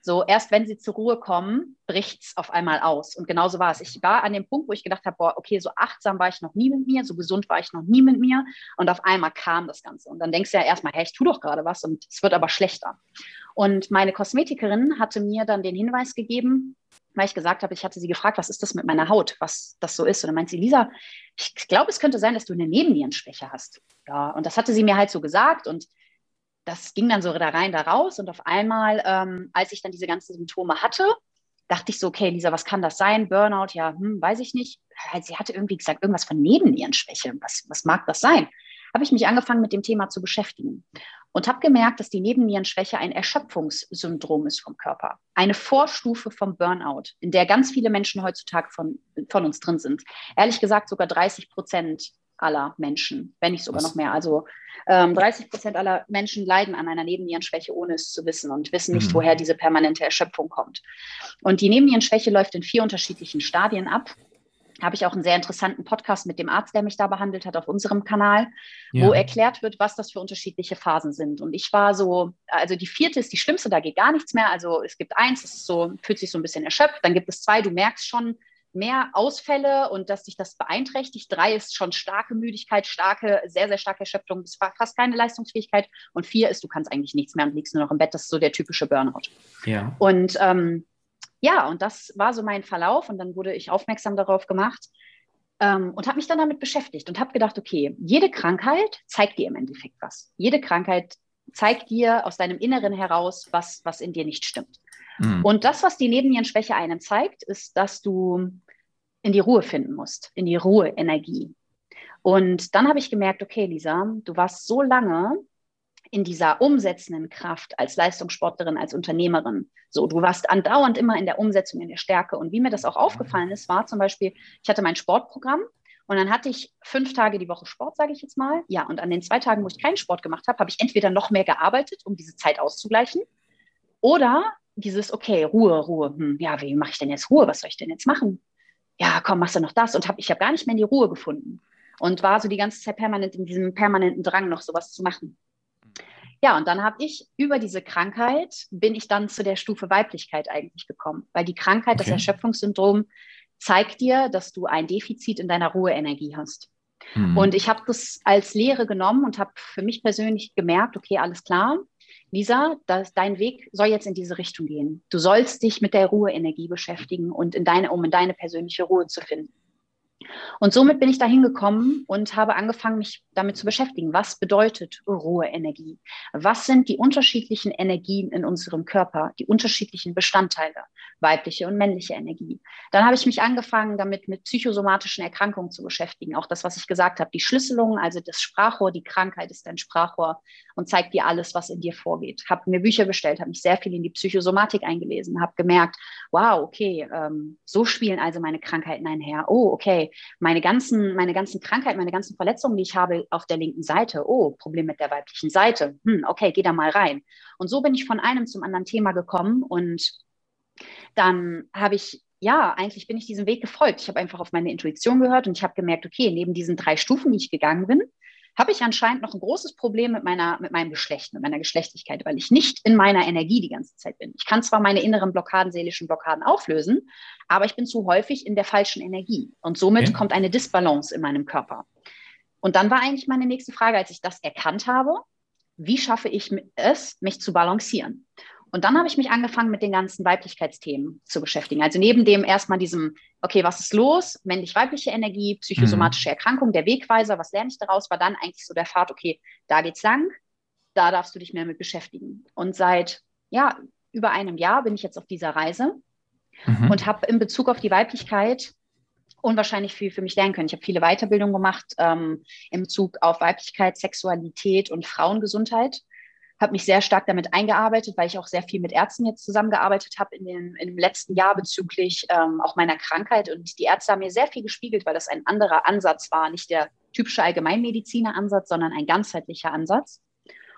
So, erst wenn sie zur Ruhe kommen, bricht es auf einmal aus. Und genauso war es. Ich war an dem Punkt, wo ich gedacht habe, boah, okay, so achtsam war ich noch nie mit mir, so gesund war ich noch nie mit mir. Und auf einmal kam das Ganze. Und dann denkst du ja erstmal, hä, ich tue doch gerade was und es wird aber schlechter. Und meine Kosmetikerin hatte mir dann den Hinweis gegeben, weil ich gesagt habe, ich hatte sie gefragt, was ist das mit meiner Haut, was das so ist. Und dann meint sie, Lisa, ich glaube, es könnte sein, dass du eine Nebennierenschwäche hast. Ja, und das hatte sie mir halt so gesagt und das ging dann so da rein, da raus. Und auf einmal, ähm, als ich dann diese ganzen Symptome hatte, dachte ich so, okay, Lisa, was kann das sein? Burnout, ja, hm, weiß ich nicht. Sie hatte irgendwie gesagt, irgendwas von Nebennierenschwäche. Was, was mag das sein? Habe ich mich angefangen, mit dem Thema zu beschäftigen und habe gemerkt, dass die Nebennierenschwäche ein Erschöpfungssyndrom ist vom Körper. Eine Vorstufe vom Burnout, in der ganz viele Menschen heutzutage von, von uns drin sind. Ehrlich gesagt sogar 30 Prozent aller Menschen, wenn nicht sogar Was? noch mehr. Also ähm, 30 Prozent aller Menschen leiden an einer Nebennierenschwäche, ohne es zu wissen und wissen nicht, mhm. woher diese permanente Erschöpfung kommt. Und die Nebennierenschwäche läuft in vier unterschiedlichen Stadien ab habe ich auch einen sehr interessanten Podcast mit dem Arzt, der mich da behandelt hat, auf unserem Kanal, ja. wo erklärt wird, was das für unterschiedliche Phasen sind. Und ich war so, also die vierte ist die schlimmste, da geht gar nichts mehr. Also es gibt eins, das ist so, fühlt sich so ein bisschen erschöpft. Dann gibt es zwei, du merkst schon mehr Ausfälle und dass dich das beeinträchtigt. Drei ist schon starke Müdigkeit, starke, sehr, sehr starke Erschöpfung, bis fast keine Leistungsfähigkeit. Und vier ist, du kannst eigentlich nichts mehr und liegst nur noch im Bett. Das ist so der typische Burnout. Ja. Und ähm, ja, und das war so mein Verlauf und dann wurde ich aufmerksam darauf gemacht ähm, und habe mich dann damit beschäftigt und habe gedacht, okay, jede Krankheit zeigt dir im Endeffekt was. Jede Krankheit zeigt dir aus deinem Inneren heraus, was, was in dir nicht stimmt. Mhm. Und das, was die Nebennierenschwäche einem zeigt, ist, dass du in die Ruhe finden musst, in die Ruhe-Energie. Und dann habe ich gemerkt, okay, Lisa, du warst so lange in dieser umsetzenden Kraft als Leistungssportlerin, als Unternehmerin. So, du warst andauernd immer in der Umsetzung, in der Stärke. Und wie mir das auch aufgefallen ist, war zum Beispiel, ich hatte mein Sportprogramm und dann hatte ich fünf Tage die Woche Sport, sage ich jetzt mal. Ja, und an den zwei Tagen, wo ich keinen Sport gemacht habe, habe ich entweder noch mehr gearbeitet, um diese Zeit auszugleichen, oder dieses, okay, Ruhe, Ruhe. Hm, ja, wie mache ich denn jetzt Ruhe? Was soll ich denn jetzt machen? Ja, komm, machst du noch das? Und hab, ich habe gar nicht mehr in die Ruhe gefunden. Und war so die ganze Zeit permanent in diesem permanenten Drang, noch sowas zu machen. Ja, und dann habe ich über diese Krankheit, bin ich dann zu der Stufe Weiblichkeit eigentlich gekommen, weil die Krankheit, okay. das Erschöpfungssyndrom, zeigt dir, dass du ein Defizit in deiner Ruheenergie hast. Mhm. Und ich habe das als Lehre genommen und habe für mich persönlich gemerkt, okay, alles klar, Lisa, das, dein Weg soll jetzt in diese Richtung gehen. Du sollst dich mit der Ruheenergie beschäftigen und in deine, um in deine persönliche Ruhe zu finden. Und somit bin ich dahin gekommen und habe angefangen, mich damit zu beschäftigen. Was bedeutet Ruheenergie? Was sind die unterschiedlichen Energien in unserem Körper, die unterschiedlichen Bestandteile, weibliche und männliche Energie? Dann habe ich mich angefangen, damit mit psychosomatischen Erkrankungen zu beschäftigen. Auch das, was ich gesagt habe, die Schlüsselung, also das Sprachrohr, die Krankheit ist dein Sprachrohr und zeigt dir alles, was in dir vorgeht. Habe mir Bücher bestellt, habe mich sehr viel in die Psychosomatik eingelesen, habe gemerkt, wow, okay, ähm, so spielen also meine Krankheiten einher. Oh, okay, meine ganzen, meine ganzen Krankheiten, meine ganzen Verletzungen, die ich habe auf der linken Seite, oh, Problem mit der weiblichen Seite, hm, okay, geh da mal rein. Und so bin ich von einem zum anderen Thema gekommen und dann habe ich ja, eigentlich bin ich diesem Weg gefolgt. Ich habe einfach auf meine Intuition gehört und ich habe gemerkt, okay, neben diesen drei Stufen, die ich gegangen bin, habe ich anscheinend noch ein großes Problem mit meiner, mit meinem Geschlecht, mit meiner Geschlechtlichkeit, weil ich nicht in meiner Energie die ganze Zeit bin. Ich kann zwar meine inneren Blockaden, seelischen Blockaden auflösen, aber ich bin zu häufig in der falschen Energie. Und somit okay. kommt eine Disbalance in meinem Körper. Und dann war eigentlich meine nächste Frage, als ich das erkannt habe, wie schaffe ich es, mich zu balancieren? Und dann habe ich mich angefangen, mit den ganzen Weiblichkeitsthemen zu beschäftigen. Also neben dem erstmal diesem, okay, was ist los? Männlich-weibliche Energie, psychosomatische mhm. Erkrankung, der Wegweiser, was lerne ich daraus? War dann eigentlich so der Pfad, okay, da geht's lang, da darfst du dich mehr mit beschäftigen. Und seit, ja, über einem Jahr bin ich jetzt auf dieser Reise mhm. und habe in Bezug auf die Weiblichkeit unwahrscheinlich viel für mich lernen können. Ich habe viele Weiterbildungen gemacht ähm, in Bezug auf Weiblichkeit, Sexualität und Frauengesundheit habe mich sehr stark damit eingearbeitet, weil ich auch sehr viel mit Ärzten jetzt zusammengearbeitet habe in dem, im letzten Jahr bezüglich ähm, auch meiner Krankheit. Und die Ärzte haben mir sehr viel gespiegelt, weil das ein anderer Ansatz war, nicht der typische Allgemeinmediziner-Ansatz, sondern ein ganzheitlicher Ansatz.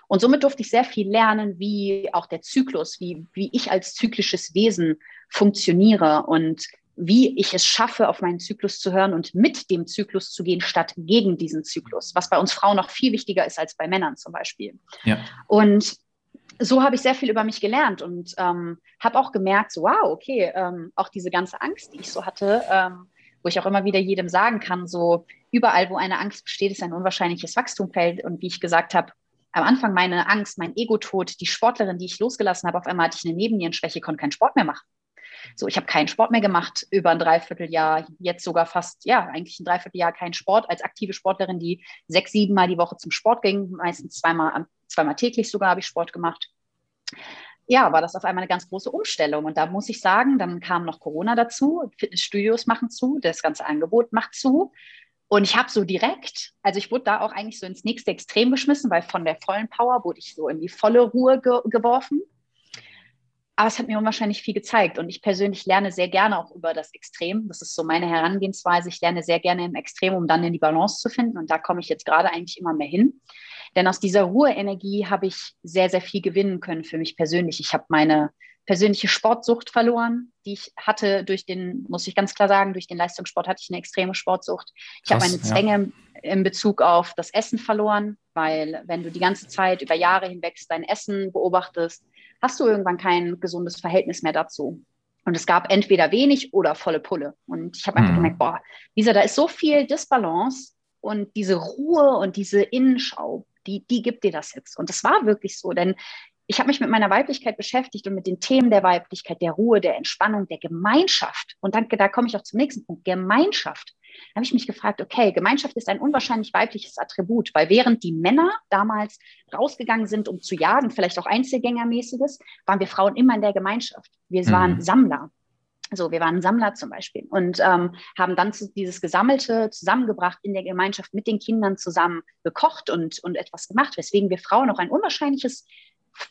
Und somit durfte ich sehr viel lernen, wie auch der Zyklus, wie, wie ich als zyklisches Wesen funktioniere und wie ich es schaffe, auf meinen Zyklus zu hören und mit dem Zyklus zu gehen, statt gegen diesen Zyklus, was bei uns Frauen noch viel wichtiger ist als bei Männern zum Beispiel. Ja. Und so habe ich sehr viel über mich gelernt und ähm, habe auch gemerkt, so, wow, okay, ähm, auch diese ganze Angst, die ich so hatte, ähm, wo ich auch immer wieder jedem sagen kann, so überall, wo eine Angst besteht, ist ein unwahrscheinliches Wachstumfeld. Und wie ich gesagt habe, am Anfang meine Angst, mein Ego-Tod, die Sportlerin, die ich losgelassen habe, auf einmal hatte ich eine Nebennierenschwäche, konnte keinen Sport mehr machen. So, ich habe keinen Sport mehr gemacht über ein Dreivierteljahr, jetzt sogar fast, ja, eigentlich ein Dreivierteljahr keinen Sport als aktive Sportlerin, die sechs, sieben Mal die Woche zum Sport ging, meistens zweimal, zweimal täglich sogar habe ich Sport gemacht. Ja, war das auf einmal eine ganz große Umstellung. Und da muss ich sagen, dann kam noch Corona dazu, Fitnessstudios machen zu, das ganze Angebot macht zu. Und ich habe so direkt, also ich wurde da auch eigentlich so ins nächste Extrem geschmissen, weil von der vollen Power wurde ich so in die volle Ruhe ge geworfen. Aber es hat mir unwahrscheinlich viel gezeigt. Und ich persönlich lerne sehr gerne auch über das Extrem. Das ist so meine Herangehensweise. Ich lerne sehr gerne im Extrem, um dann in die Balance zu finden. Und da komme ich jetzt gerade eigentlich immer mehr hin. Denn aus dieser Ruheenergie habe ich sehr, sehr viel gewinnen können für mich persönlich. Ich habe meine persönliche Sportsucht verloren, die ich hatte durch den, muss ich ganz klar sagen, durch den Leistungssport hatte ich eine extreme Sportsucht. Ich habe meine Zwänge ja. in Bezug auf das Essen verloren, weil wenn du die ganze Zeit über Jahre hinweg dein Essen beobachtest, hast du irgendwann kein gesundes Verhältnis mehr dazu. Und es gab entweder wenig oder volle Pulle. Und ich habe einfach mhm. gemerkt, boah, Lisa, da ist so viel Disbalance und diese Ruhe und diese Innenschau, die, die gibt dir das jetzt. Und das war wirklich so, denn ich habe mich mit meiner Weiblichkeit beschäftigt und mit den Themen der Weiblichkeit, der Ruhe, der Entspannung, der Gemeinschaft. Und dann, da komme ich auch zum nächsten Punkt, Gemeinschaft. Habe ich mich gefragt, okay, Gemeinschaft ist ein unwahrscheinlich weibliches Attribut, weil während die Männer damals rausgegangen sind, um zu jagen, vielleicht auch Einzelgängermäßiges, waren wir Frauen immer in der Gemeinschaft. Wir mhm. waren Sammler. So, wir waren Sammler zum Beispiel und ähm, haben dann dieses Gesammelte zusammengebracht in der Gemeinschaft mit den Kindern zusammen gekocht und, und etwas gemacht, weswegen wir Frauen auch ein unwahrscheinliches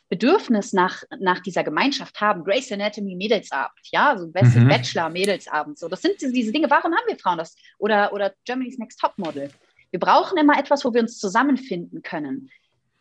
Bedürfnis nach, nach dieser Gemeinschaft haben. Grace Anatomy Mädelsabend, ja, so mhm. Bachelor Mädelsabend. So, das sind diese Dinge. Warum haben wir Frauen das? Oder, oder Germany's Next Top Model. Wir brauchen immer etwas, wo wir uns zusammenfinden können.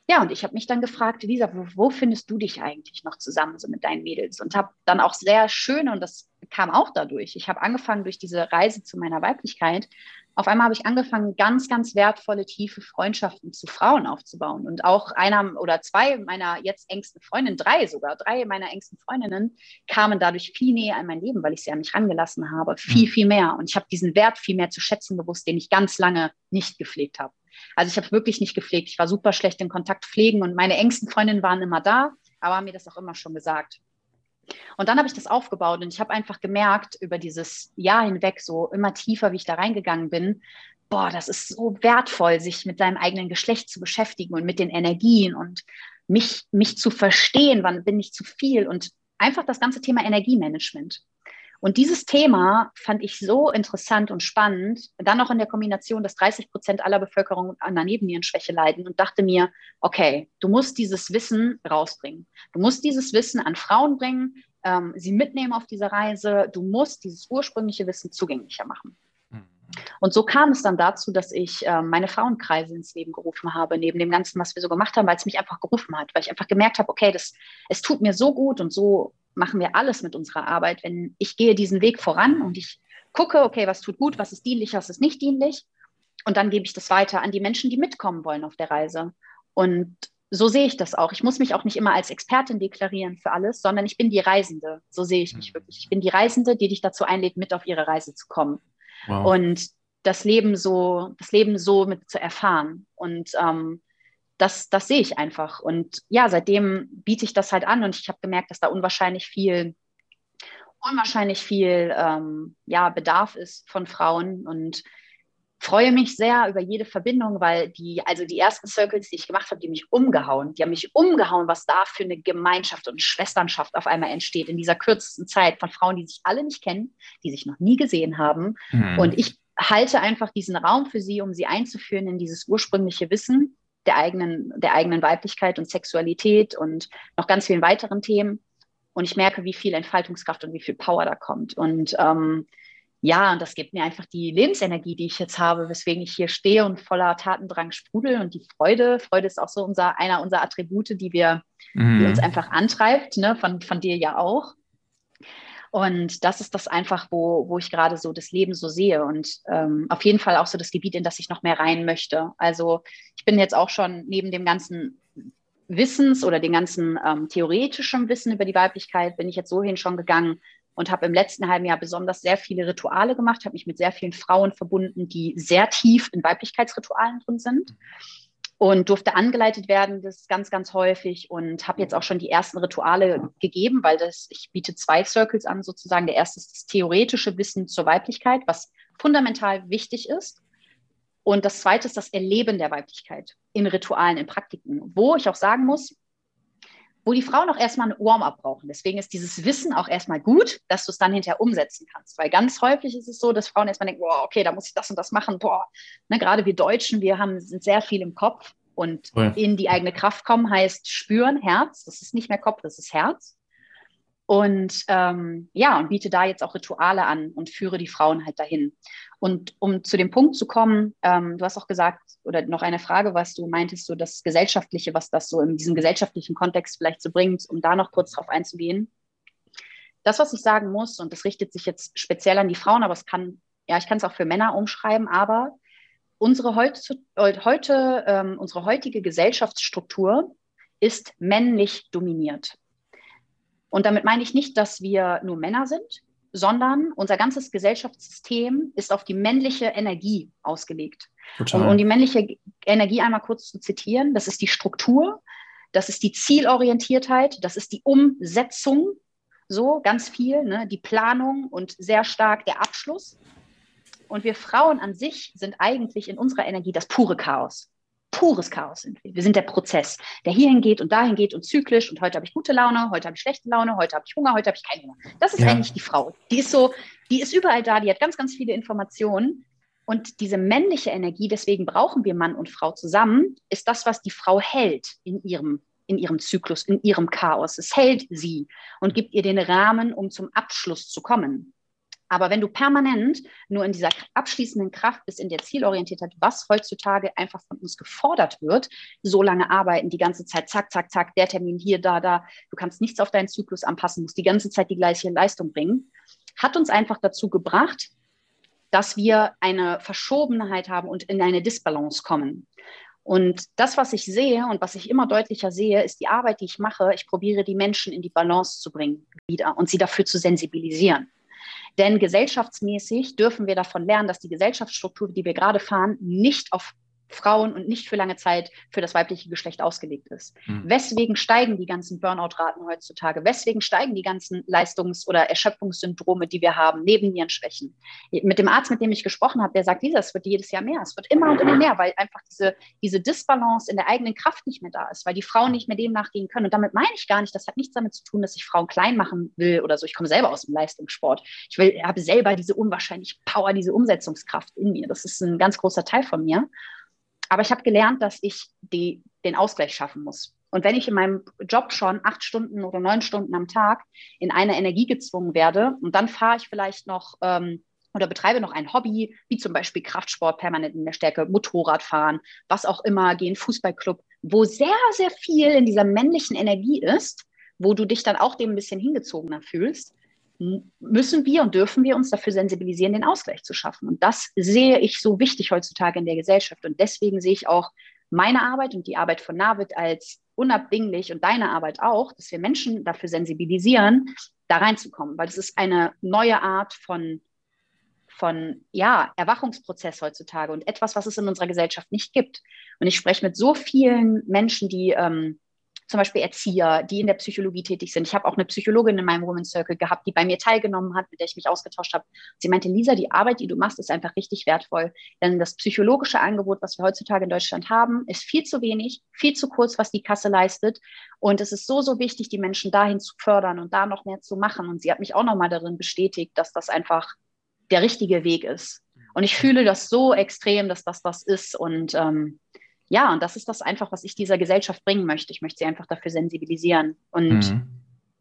Ja, und ich habe mich dann gefragt, Lisa, wo, wo, findest du dich eigentlich noch zusammen so mit deinen Mädels? Und habe dann auch sehr schön, und das kam auch dadurch, ich habe angefangen durch diese Reise zu meiner Weiblichkeit, auf einmal habe ich angefangen, ganz, ganz wertvolle, tiefe Freundschaften zu Frauen aufzubauen. Und auch einer oder zwei meiner jetzt engsten Freundinnen, drei sogar, drei meiner engsten Freundinnen kamen dadurch viel näher in mein Leben, weil ich sie an mich rangelassen habe. Viel, mhm. viel mehr. Und ich habe diesen Wert viel mehr zu schätzen gewusst, den ich ganz lange nicht gepflegt habe. Also ich habe wirklich nicht gepflegt. Ich war super schlecht in Kontakt pflegen und meine engsten Freundinnen waren immer da, aber haben mir das auch immer schon gesagt. Und dann habe ich das aufgebaut und ich habe einfach gemerkt, über dieses Jahr hinweg, so immer tiefer, wie ich da reingegangen bin, boah, das ist so wertvoll, sich mit seinem eigenen Geschlecht zu beschäftigen und mit den Energien und mich, mich zu verstehen, wann bin ich zu viel und einfach das ganze Thema Energiemanagement. Und dieses Thema fand ich so interessant und spannend, dann noch in der Kombination, dass 30 Prozent aller Bevölkerung an einer Nebennierenschwäche leiden und dachte mir, okay, du musst dieses Wissen rausbringen. Du musst dieses Wissen an Frauen bringen, ähm, sie mitnehmen auf diese Reise. Du musst dieses ursprüngliche Wissen zugänglicher machen. Und so kam es dann dazu, dass ich äh, meine Frauenkreise ins Leben gerufen habe, neben dem Ganzen, was wir so gemacht haben, weil es mich einfach gerufen hat, weil ich einfach gemerkt habe, okay, das, es tut mir so gut und so machen wir alles mit unserer Arbeit, wenn ich gehe diesen Weg voran und ich gucke, okay, was tut gut, was ist dienlich, was ist nicht dienlich. Und dann gebe ich das weiter an die Menschen, die mitkommen wollen auf der Reise. Und so sehe ich das auch. Ich muss mich auch nicht immer als Expertin deklarieren für alles, sondern ich bin die Reisende. So sehe ich mich mhm. wirklich. Ich bin die Reisende, die dich dazu einlädt, mit auf ihre Reise zu kommen. Wow. Und das Leben so, das Leben so mit zu erfahren. Und ähm, das, das sehe ich einfach. Und ja, seitdem biete ich das halt an und ich habe gemerkt, dass da unwahrscheinlich viel, unwahrscheinlich viel ähm, ja, Bedarf ist von Frauen. Und freue mich sehr über jede Verbindung, weil die, also die ersten Circles, die ich gemacht habe, die mich umgehauen, die haben mich umgehauen, was da für eine Gemeinschaft und Schwesternschaft auf einmal entsteht in dieser kürzesten Zeit von Frauen, die sich alle nicht kennen, die sich noch nie gesehen haben. Mhm. Und ich halte einfach diesen Raum für sie, um sie einzuführen in dieses ursprüngliche Wissen der eigenen, der eigenen Weiblichkeit und Sexualität und noch ganz vielen weiteren Themen. Und ich merke, wie viel Entfaltungskraft und wie viel Power da kommt. Und ähm, ja, und das gibt mir einfach die Lebensenergie, die ich jetzt habe, weswegen ich hier stehe und voller Tatendrang sprudel und die Freude. Freude ist auch so unser, einer unserer Attribute, die wir, mhm. die uns einfach antreibt, ne? von, von dir ja auch. Und das ist das einfach, wo, wo ich gerade so das Leben so sehe und ähm, auf jeden Fall auch so das Gebiet, in das ich noch mehr rein möchte. Also ich bin jetzt auch schon neben dem ganzen Wissens oder dem ganzen ähm, theoretischen Wissen über die Weiblichkeit, bin ich jetzt so hin schon gegangen, und habe im letzten halben Jahr besonders sehr viele Rituale gemacht, habe mich mit sehr vielen Frauen verbunden, die sehr tief in Weiblichkeitsritualen drin sind und durfte angeleitet werden, das ganz, ganz häufig und habe jetzt auch schon die ersten Rituale gegeben, weil das, ich biete zwei Circles an sozusagen. Der erste ist das theoretische Wissen zur Weiblichkeit, was fundamental wichtig ist. Und das zweite ist das Erleben der Weiblichkeit in Ritualen, in Praktiken, wo ich auch sagen muss, wo die Frauen auch erstmal ein Warm-up brauchen. Deswegen ist dieses Wissen auch erstmal gut, dass du es dann hinterher umsetzen kannst. Weil ganz häufig ist es so, dass Frauen erstmal denken, boah, okay, da muss ich das und das machen. Boah, ne, gerade wir Deutschen, wir haben, sind sehr viel im Kopf und ja. in die eigene Kraft kommen heißt spüren, Herz. Das ist nicht mehr Kopf, das ist Herz. Und ähm, ja, und biete da jetzt auch Rituale an und führe die Frauen halt dahin. Und um zu dem Punkt zu kommen, ähm, du hast auch gesagt, oder noch eine Frage, was du meintest, so das Gesellschaftliche, was das so in diesem gesellschaftlichen Kontext vielleicht so bringt, um da noch kurz drauf einzugehen. Das, was ich sagen muss, und das richtet sich jetzt speziell an die Frauen, aber es kann, ja, ich kann es auch für Männer umschreiben, aber unsere heute, heute ähm, unsere heutige Gesellschaftsstruktur ist männlich dominiert. Und damit meine ich nicht, dass wir nur Männer sind, sondern unser ganzes Gesellschaftssystem ist auf die männliche Energie ausgelegt. Um, um die männliche Energie einmal kurz zu zitieren, das ist die Struktur, das ist die Zielorientiertheit, das ist die Umsetzung, so ganz viel, ne, die Planung und sehr stark der Abschluss. Und wir Frauen an sich sind eigentlich in unserer Energie das pure Chaos pures Chaos sind wir. Wir sind der Prozess, der hierhin geht und dahin geht und zyklisch. Und heute habe ich gute Laune, heute habe ich schlechte Laune, heute habe ich Hunger, heute habe ich keinen Hunger. Das ist ja. eigentlich die Frau. Die ist so, die ist überall da, die hat ganz, ganz viele Informationen. Und diese männliche Energie, deswegen brauchen wir Mann und Frau zusammen, ist das, was die Frau hält in ihrem, in ihrem Zyklus, in ihrem Chaos. Es hält sie und gibt ihr den Rahmen, um zum Abschluss zu kommen. Aber wenn du permanent nur in dieser abschließenden Kraft bist, in der Zielorientiertheit, was heutzutage einfach von uns gefordert wird, so lange arbeiten, die ganze Zeit, zack, zack, zack, der Termin hier, da, da, du kannst nichts auf deinen Zyklus anpassen, musst die ganze Zeit die gleiche Leistung bringen, hat uns einfach dazu gebracht, dass wir eine Verschobenheit haben und in eine Disbalance kommen. Und das, was ich sehe und was ich immer deutlicher sehe, ist die Arbeit, die ich mache. Ich probiere, die Menschen in die Balance zu bringen wieder und sie dafür zu sensibilisieren. Denn gesellschaftsmäßig dürfen wir davon lernen, dass die Gesellschaftsstruktur, die wir gerade fahren, nicht auf Frauen und nicht für lange Zeit für das weibliche Geschlecht ausgelegt ist. Mhm. Weswegen steigen die ganzen Burnout-Raten heutzutage? Weswegen steigen die ganzen Leistungs- oder Erschöpfungssyndrome, die wir haben, neben ihren Schwächen? Mit dem Arzt, mit dem ich gesprochen habe, der sagt, Lisa, es wird jedes Jahr mehr. Es wird immer und immer mehr, weil einfach diese, diese Disbalance in der eigenen Kraft nicht mehr da ist, weil die Frauen nicht mehr dem nachgehen können. Und damit meine ich gar nicht, das hat nichts damit zu tun, dass ich Frauen klein machen will oder so. Ich komme selber aus dem Leistungssport. Ich will, habe selber diese unwahrscheinliche Power, diese Umsetzungskraft in mir. Das ist ein ganz großer Teil von mir. Aber ich habe gelernt, dass ich die, den Ausgleich schaffen muss. Und wenn ich in meinem Job schon acht Stunden oder neun Stunden am Tag in eine Energie gezwungen werde und dann fahre ich vielleicht noch ähm, oder betreibe noch ein Hobby, wie zum Beispiel Kraftsport, permanent in der Stärke, Motorradfahren, was auch immer, gehen Fußballclub, wo sehr, sehr viel in dieser männlichen Energie ist, wo du dich dann auch dem ein bisschen hingezogener fühlst, müssen wir und dürfen wir uns dafür sensibilisieren, den Ausgleich zu schaffen. Und das sehe ich so wichtig heutzutage in der Gesellschaft. Und deswegen sehe ich auch meine Arbeit und die Arbeit von Navid als unabdinglich und deine Arbeit auch, dass wir Menschen dafür sensibilisieren, da reinzukommen, weil es ist eine neue Art von, von ja, Erwachungsprozess heutzutage und etwas, was es in unserer Gesellschaft nicht gibt. Und ich spreche mit so vielen Menschen, die ähm, zum Beispiel Erzieher, die in der Psychologie tätig sind. Ich habe auch eine Psychologin in meinem Women's Circle gehabt, die bei mir teilgenommen hat, mit der ich mich ausgetauscht habe. Sie meinte, Lisa, die Arbeit, die du machst, ist einfach richtig wertvoll. Denn das psychologische Angebot, was wir heutzutage in Deutschland haben, ist viel zu wenig, viel zu kurz, was die Kasse leistet. Und es ist so, so wichtig, die Menschen dahin zu fördern und da noch mehr zu machen. Und sie hat mich auch nochmal darin bestätigt, dass das einfach der richtige Weg ist. Und ich fühle das so extrem, dass das das ist. Und ähm, ja, und das ist das einfach, was ich dieser Gesellschaft bringen möchte. Ich möchte sie einfach dafür sensibilisieren und mhm.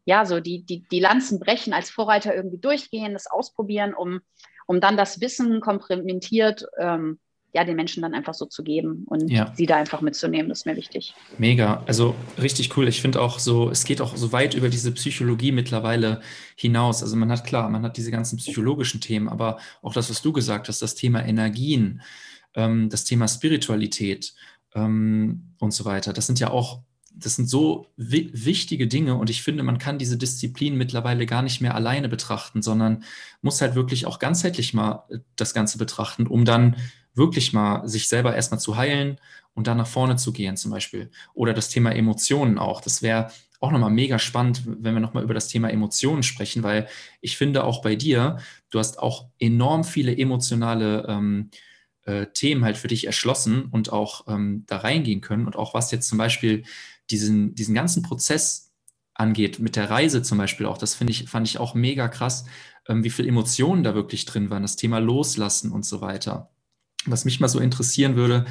ja, so die, die, die Lanzen brechen, als Vorreiter irgendwie durchgehen, das ausprobieren, um, um dann das Wissen komplementiert, ähm, ja, den Menschen dann einfach so zu geben und ja. sie da einfach mitzunehmen, das ist mir wichtig. Mega, also richtig cool. Ich finde auch so, es geht auch so weit über diese Psychologie mittlerweile hinaus. Also man hat klar, man hat diese ganzen psychologischen Themen, aber auch das, was du gesagt hast, das Thema Energien, ähm, das Thema Spiritualität, ähm, und so weiter. Das sind ja auch, das sind so wi wichtige Dinge und ich finde, man kann diese Disziplin mittlerweile gar nicht mehr alleine betrachten, sondern muss halt wirklich auch ganzheitlich mal äh, das Ganze betrachten, um dann wirklich mal sich selber erstmal zu heilen und dann nach vorne zu gehen zum Beispiel. Oder das Thema Emotionen auch. Das wäre auch nochmal mega spannend, wenn wir nochmal über das Thema Emotionen sprechen, weil ich finde auch bei dir, du hast auch enorm viele emotionale ähm, äh, Themen halt für dich erschlossen und auch ähm, da reingehen können. Und auch was jetzt zum Beispiel diesen, diesen ganzen Prozess angeht, mit der Reise zum Beispiel auch, das finde ich, fand ich auch mega krass, ähm, wie viele Emotionen da wirklich drin waren, das Thema Loslassen und so weiter. Was mich mal so interessieren würde,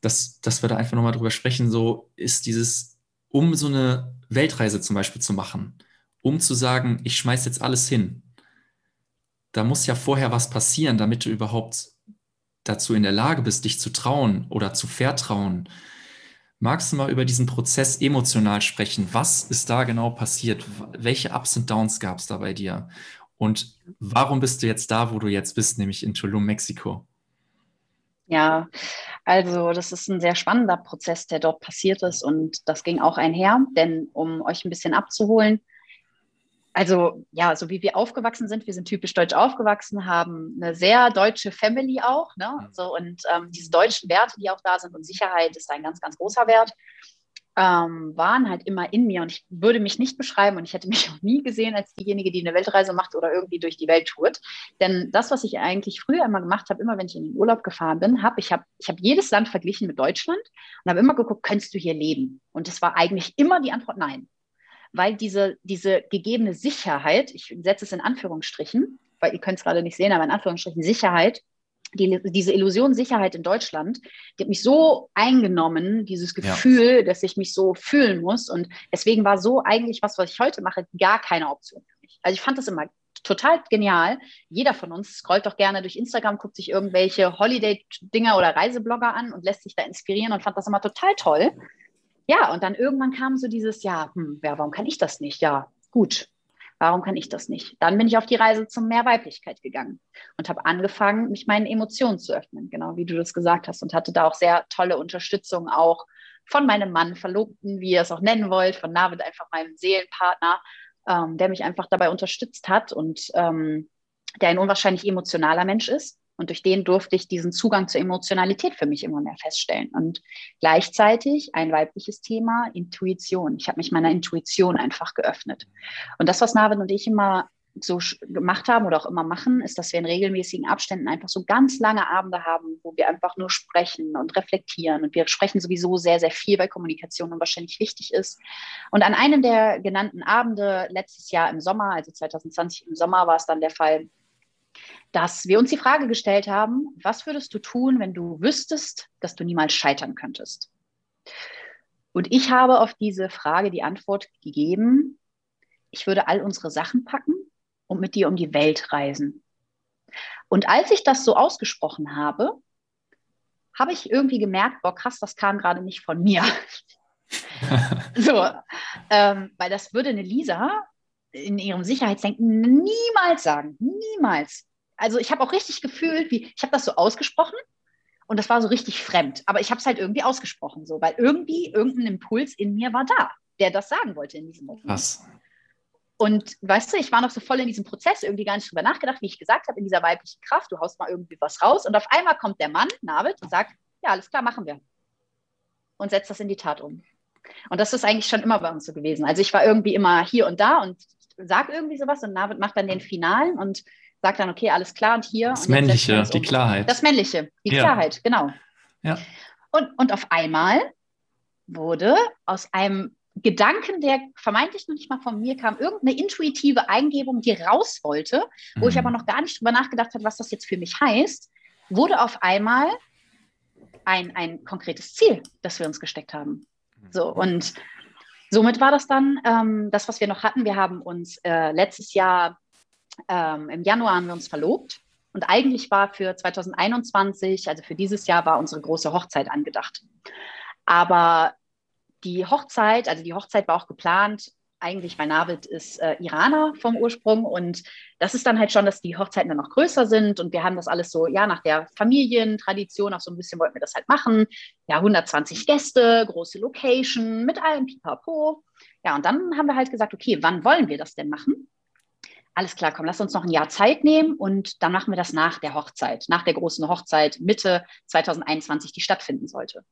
dass, dass wir da einfach nochmal drüber sprechen, so ist dieses, um so eine Weltreise zum Beispiel zu machen, um zu sagen, ich schmeiß jetzt alles hin. Da muss ja vorher was passieren, damit du überhaupt dazu in der Lage bist, dich zu trauen oder zu vertrauen. Magst du mal über diesen Prozess emotional sprechen? Was ist da genau passiert? Welche Ups und Downs gab es da bei dir? Und warum bist du jetzt da, wo du jetzt bist, nämlich in Tulum, Mexiko? Ja, also das ist ein sehr spannender Prozess, der dort passiert ist und das ging auch einher, denn um euch ein bisschen abzuholen, also ja, so wie wir aufgewachsen sind, wir sind typisch deutsch aufgewachsen, haben eine sehr deutsche Family auch, ne? Mhm. So, und ähm, diese deutschen Werte, die auch da sind und Sicherheit ist ein ganz, ganz großer Wert, ähm, waren halt immer in mir und ich würde mich nicht beschreiben und ich hätte mich auch nie gesehen als diejenige, die eine Weltreise macht oder irgendwie durch die Welt tourt. Denn das, was ich eigentlich früher immer gemacht habe, immer wenn ich in den Urlaub gefahren bin, habe ich habe ich hab jedes Land verglichen mit Deutschland und habe immer geguckt, könntest du hier leben? Und es war eigentlich immer die Antwort nein weil diese, diese gegebene Sicherheit, ich setze es in Anführungsstrichen, weil ihr könnt es gerade nicht sehen, aber in Anführungsstrichen Sicherheit, die, diese Illusion Sicherheit in Deutschland, die hat mich so eingenommen, dieses Gefühl, ja. dass ich mich so fühlen muss. Und deswegen war so eigentlich was, was ich heute mache, gar keine Option für mich. Also ich fand das immer total genial. Jeder von uns scrollt doch gerne durch Instagram, guckt sich irgendwelche Holiday-Dinger oder Reiseblogger an und lässt sich da inspirieren und fand das immer total toll ja, und dann irgendwann kam so dieses, ja, hm, ja, warum kann ich das nicht? Ja, gut, warum kann ich das nicht? Dann bin ich auf die Reise zum Mehr Weiblichkeit gegangen und habe angefangen, mich meinen Emotionen zu öffnen, genau wie du das gesagt hast, und hatte da auch sehr tolle Unterstützung auch von meinem Mann, Verlobten, wie ihr es auch nennen wollt, von Navid, einfach meinem Seelenpartner, ähm, der mich einfach dabei unterstützt hat und ähm, der ein unwahrscheinlich emotionaler Mensch ist Und durch den durfte ich diesen Zugang zur Emotionalität für mich immer mehr feststellen. Und gleichzeitig ein weibliches Thema, Intuition. Ich habe mich meiner Intuition einfach geöffnet. Und das, was Marvin und ich immer so gemacht haben oder auch immer machen, ist, dass wir in regelmäßigen Abständen einfach so ganz lange Abende haben, wo wir einfach nur sprechen und reflektieren. Und wir sprechen sowieso sehr, sehr viel, weil Kommunikation wahrscheinlich wichtig ist. Und an einem der genannten Abende letztes Jahr im Sommer, also 2020 im Sommer, war es dann der Fall, dass wir uns die Frage gestellt haben, was würdest du tun, wenn du wüsstest, dass du niemals scheitern könntest? Und ich habe auf diese Frage die Antwort gegeben, ich würde all unsere Sachen packen und mit dir um die Welt reisen. Und als ich das so ausgesprochen habe, habe ich irgendwie gemerkt, boah, krass, das kam gerade nicht von mir. so, ähm, weil das würde eine Lisa in ihrem Sicherheitsdenken niemals sagen. Niemals. Also ich habe auch richtig gefühlt, wie ich habe das so ausgesprochen und das war so richtig fremd. Aber ich habe es halt irgendwie ausgesprochen, so, weil irgendwie irgendein Impuls in mir war da, der das sagen wollte in diesem Moment. Was? Und weißt du, ich war noch so voll in diesem Prozess, irgendwie gar nicht drüber nachgedacht, wie ich gesagt habe, in dieser weiblichen Kraft, du haust mal irgendwie was raus. Und auf einmal kommt der Mann, Navid, und sagt, ja, alles klar, machen wir. Und setzt das in die Tat um. Und das ist eigentlich schon immer bei uns so gewesen. Also ich war irgendwie immer hier und da und sag irgendwie sowas und Navid macht dann den Finalen und sagt dann, okay, alles klar und hier. Das und Männliche, die Klarheit. Das Männliche, die ja. Klarheit, genau. Ja. Und, und auf einmal wurde aus einem Gedanken, der vermeintlich noch nicht mal von mir kam, irgendeine intuitive Eingebung, die raus wollte, wo mhm. ich aber noch gar nicht drüber nachgedacht habe, was das jetzt für mich heißt, wurde auf einmal ein, ein konkretes Ziel, das wir uns gesteckt haben. So, und somit war das dann ähm, das, was wir noch hatten. Wir haben uns äh, letztes Jahr ähm, im Januar haben wir uns verlobt. Und eigentlich war für 2021, also für dieses Jahr, war unsere große Hochzeit angedacht. Aber die Hochzeit, also die Hochzeit war auch geplant. Eigentlich, mein Navid ist äh, Iraner vom Ursprung und das ist dann halt schon, dass die Hochzeiten dann noch größer sind und wir haben das alles so, ja, nach der Familientradition auch so ein bisschen wollten wir das halt machen. Ja, 120 Gäste, große Location mit allem Pipapo. Ja, und dann haben wir halt gesagt, okay, wann wollen wir das denn machen? Alles klar, komm, lass uns noch ein Jahr Zeit nehmen und dann machen wir das nach der Hochzeit, nach der großen Hochzeit Mitte 2021, die stattfinden sollte.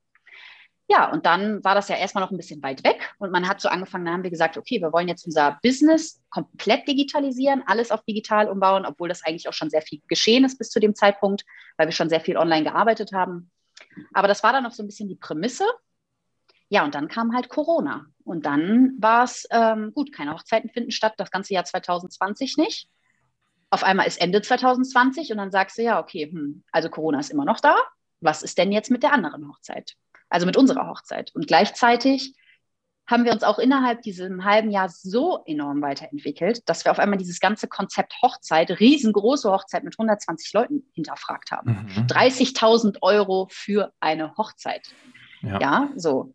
Ja, und dann war das ja erstmal noch ein bisschen weit weg und man hat so angefangen, dann haben wir gesagt, okay, wir wollen jetzt unser Business komplett digitalisieren, alles auf digital umbauen, obwohl das eigentlich auch schon sehr viel geschehen ist bis zu dem Zeitpunkt, weil wir schon sehr viel online gearbeitet haben. Aber das war dann noch so ein bisschen die Prämisse. Ja, und dann kam halt Corona. Und dann war es, ähm, gut, keine Hochzeiten finden statt, das ganze Jahr 2020 nicht. Auf einmal ist Ende 2020 und dann sagst du, ja, okay, hm, also Corona ist immer noch da. Was ist denn jetzt mit der anderen Hochzeit? also mit unserer Hochzeit. Und gleichzeitig haben wir uns auch innerhalb diesem halben Jahr so enorm weiterentwickelt, dass wir auf einmal dieses ganze Konzept Hochzeit, riesengroße Hochzeit mit 120 Leuten hinterfragt haben. Mhm. 30.000 Euro für eine Hochzeit. Ja. ja, so.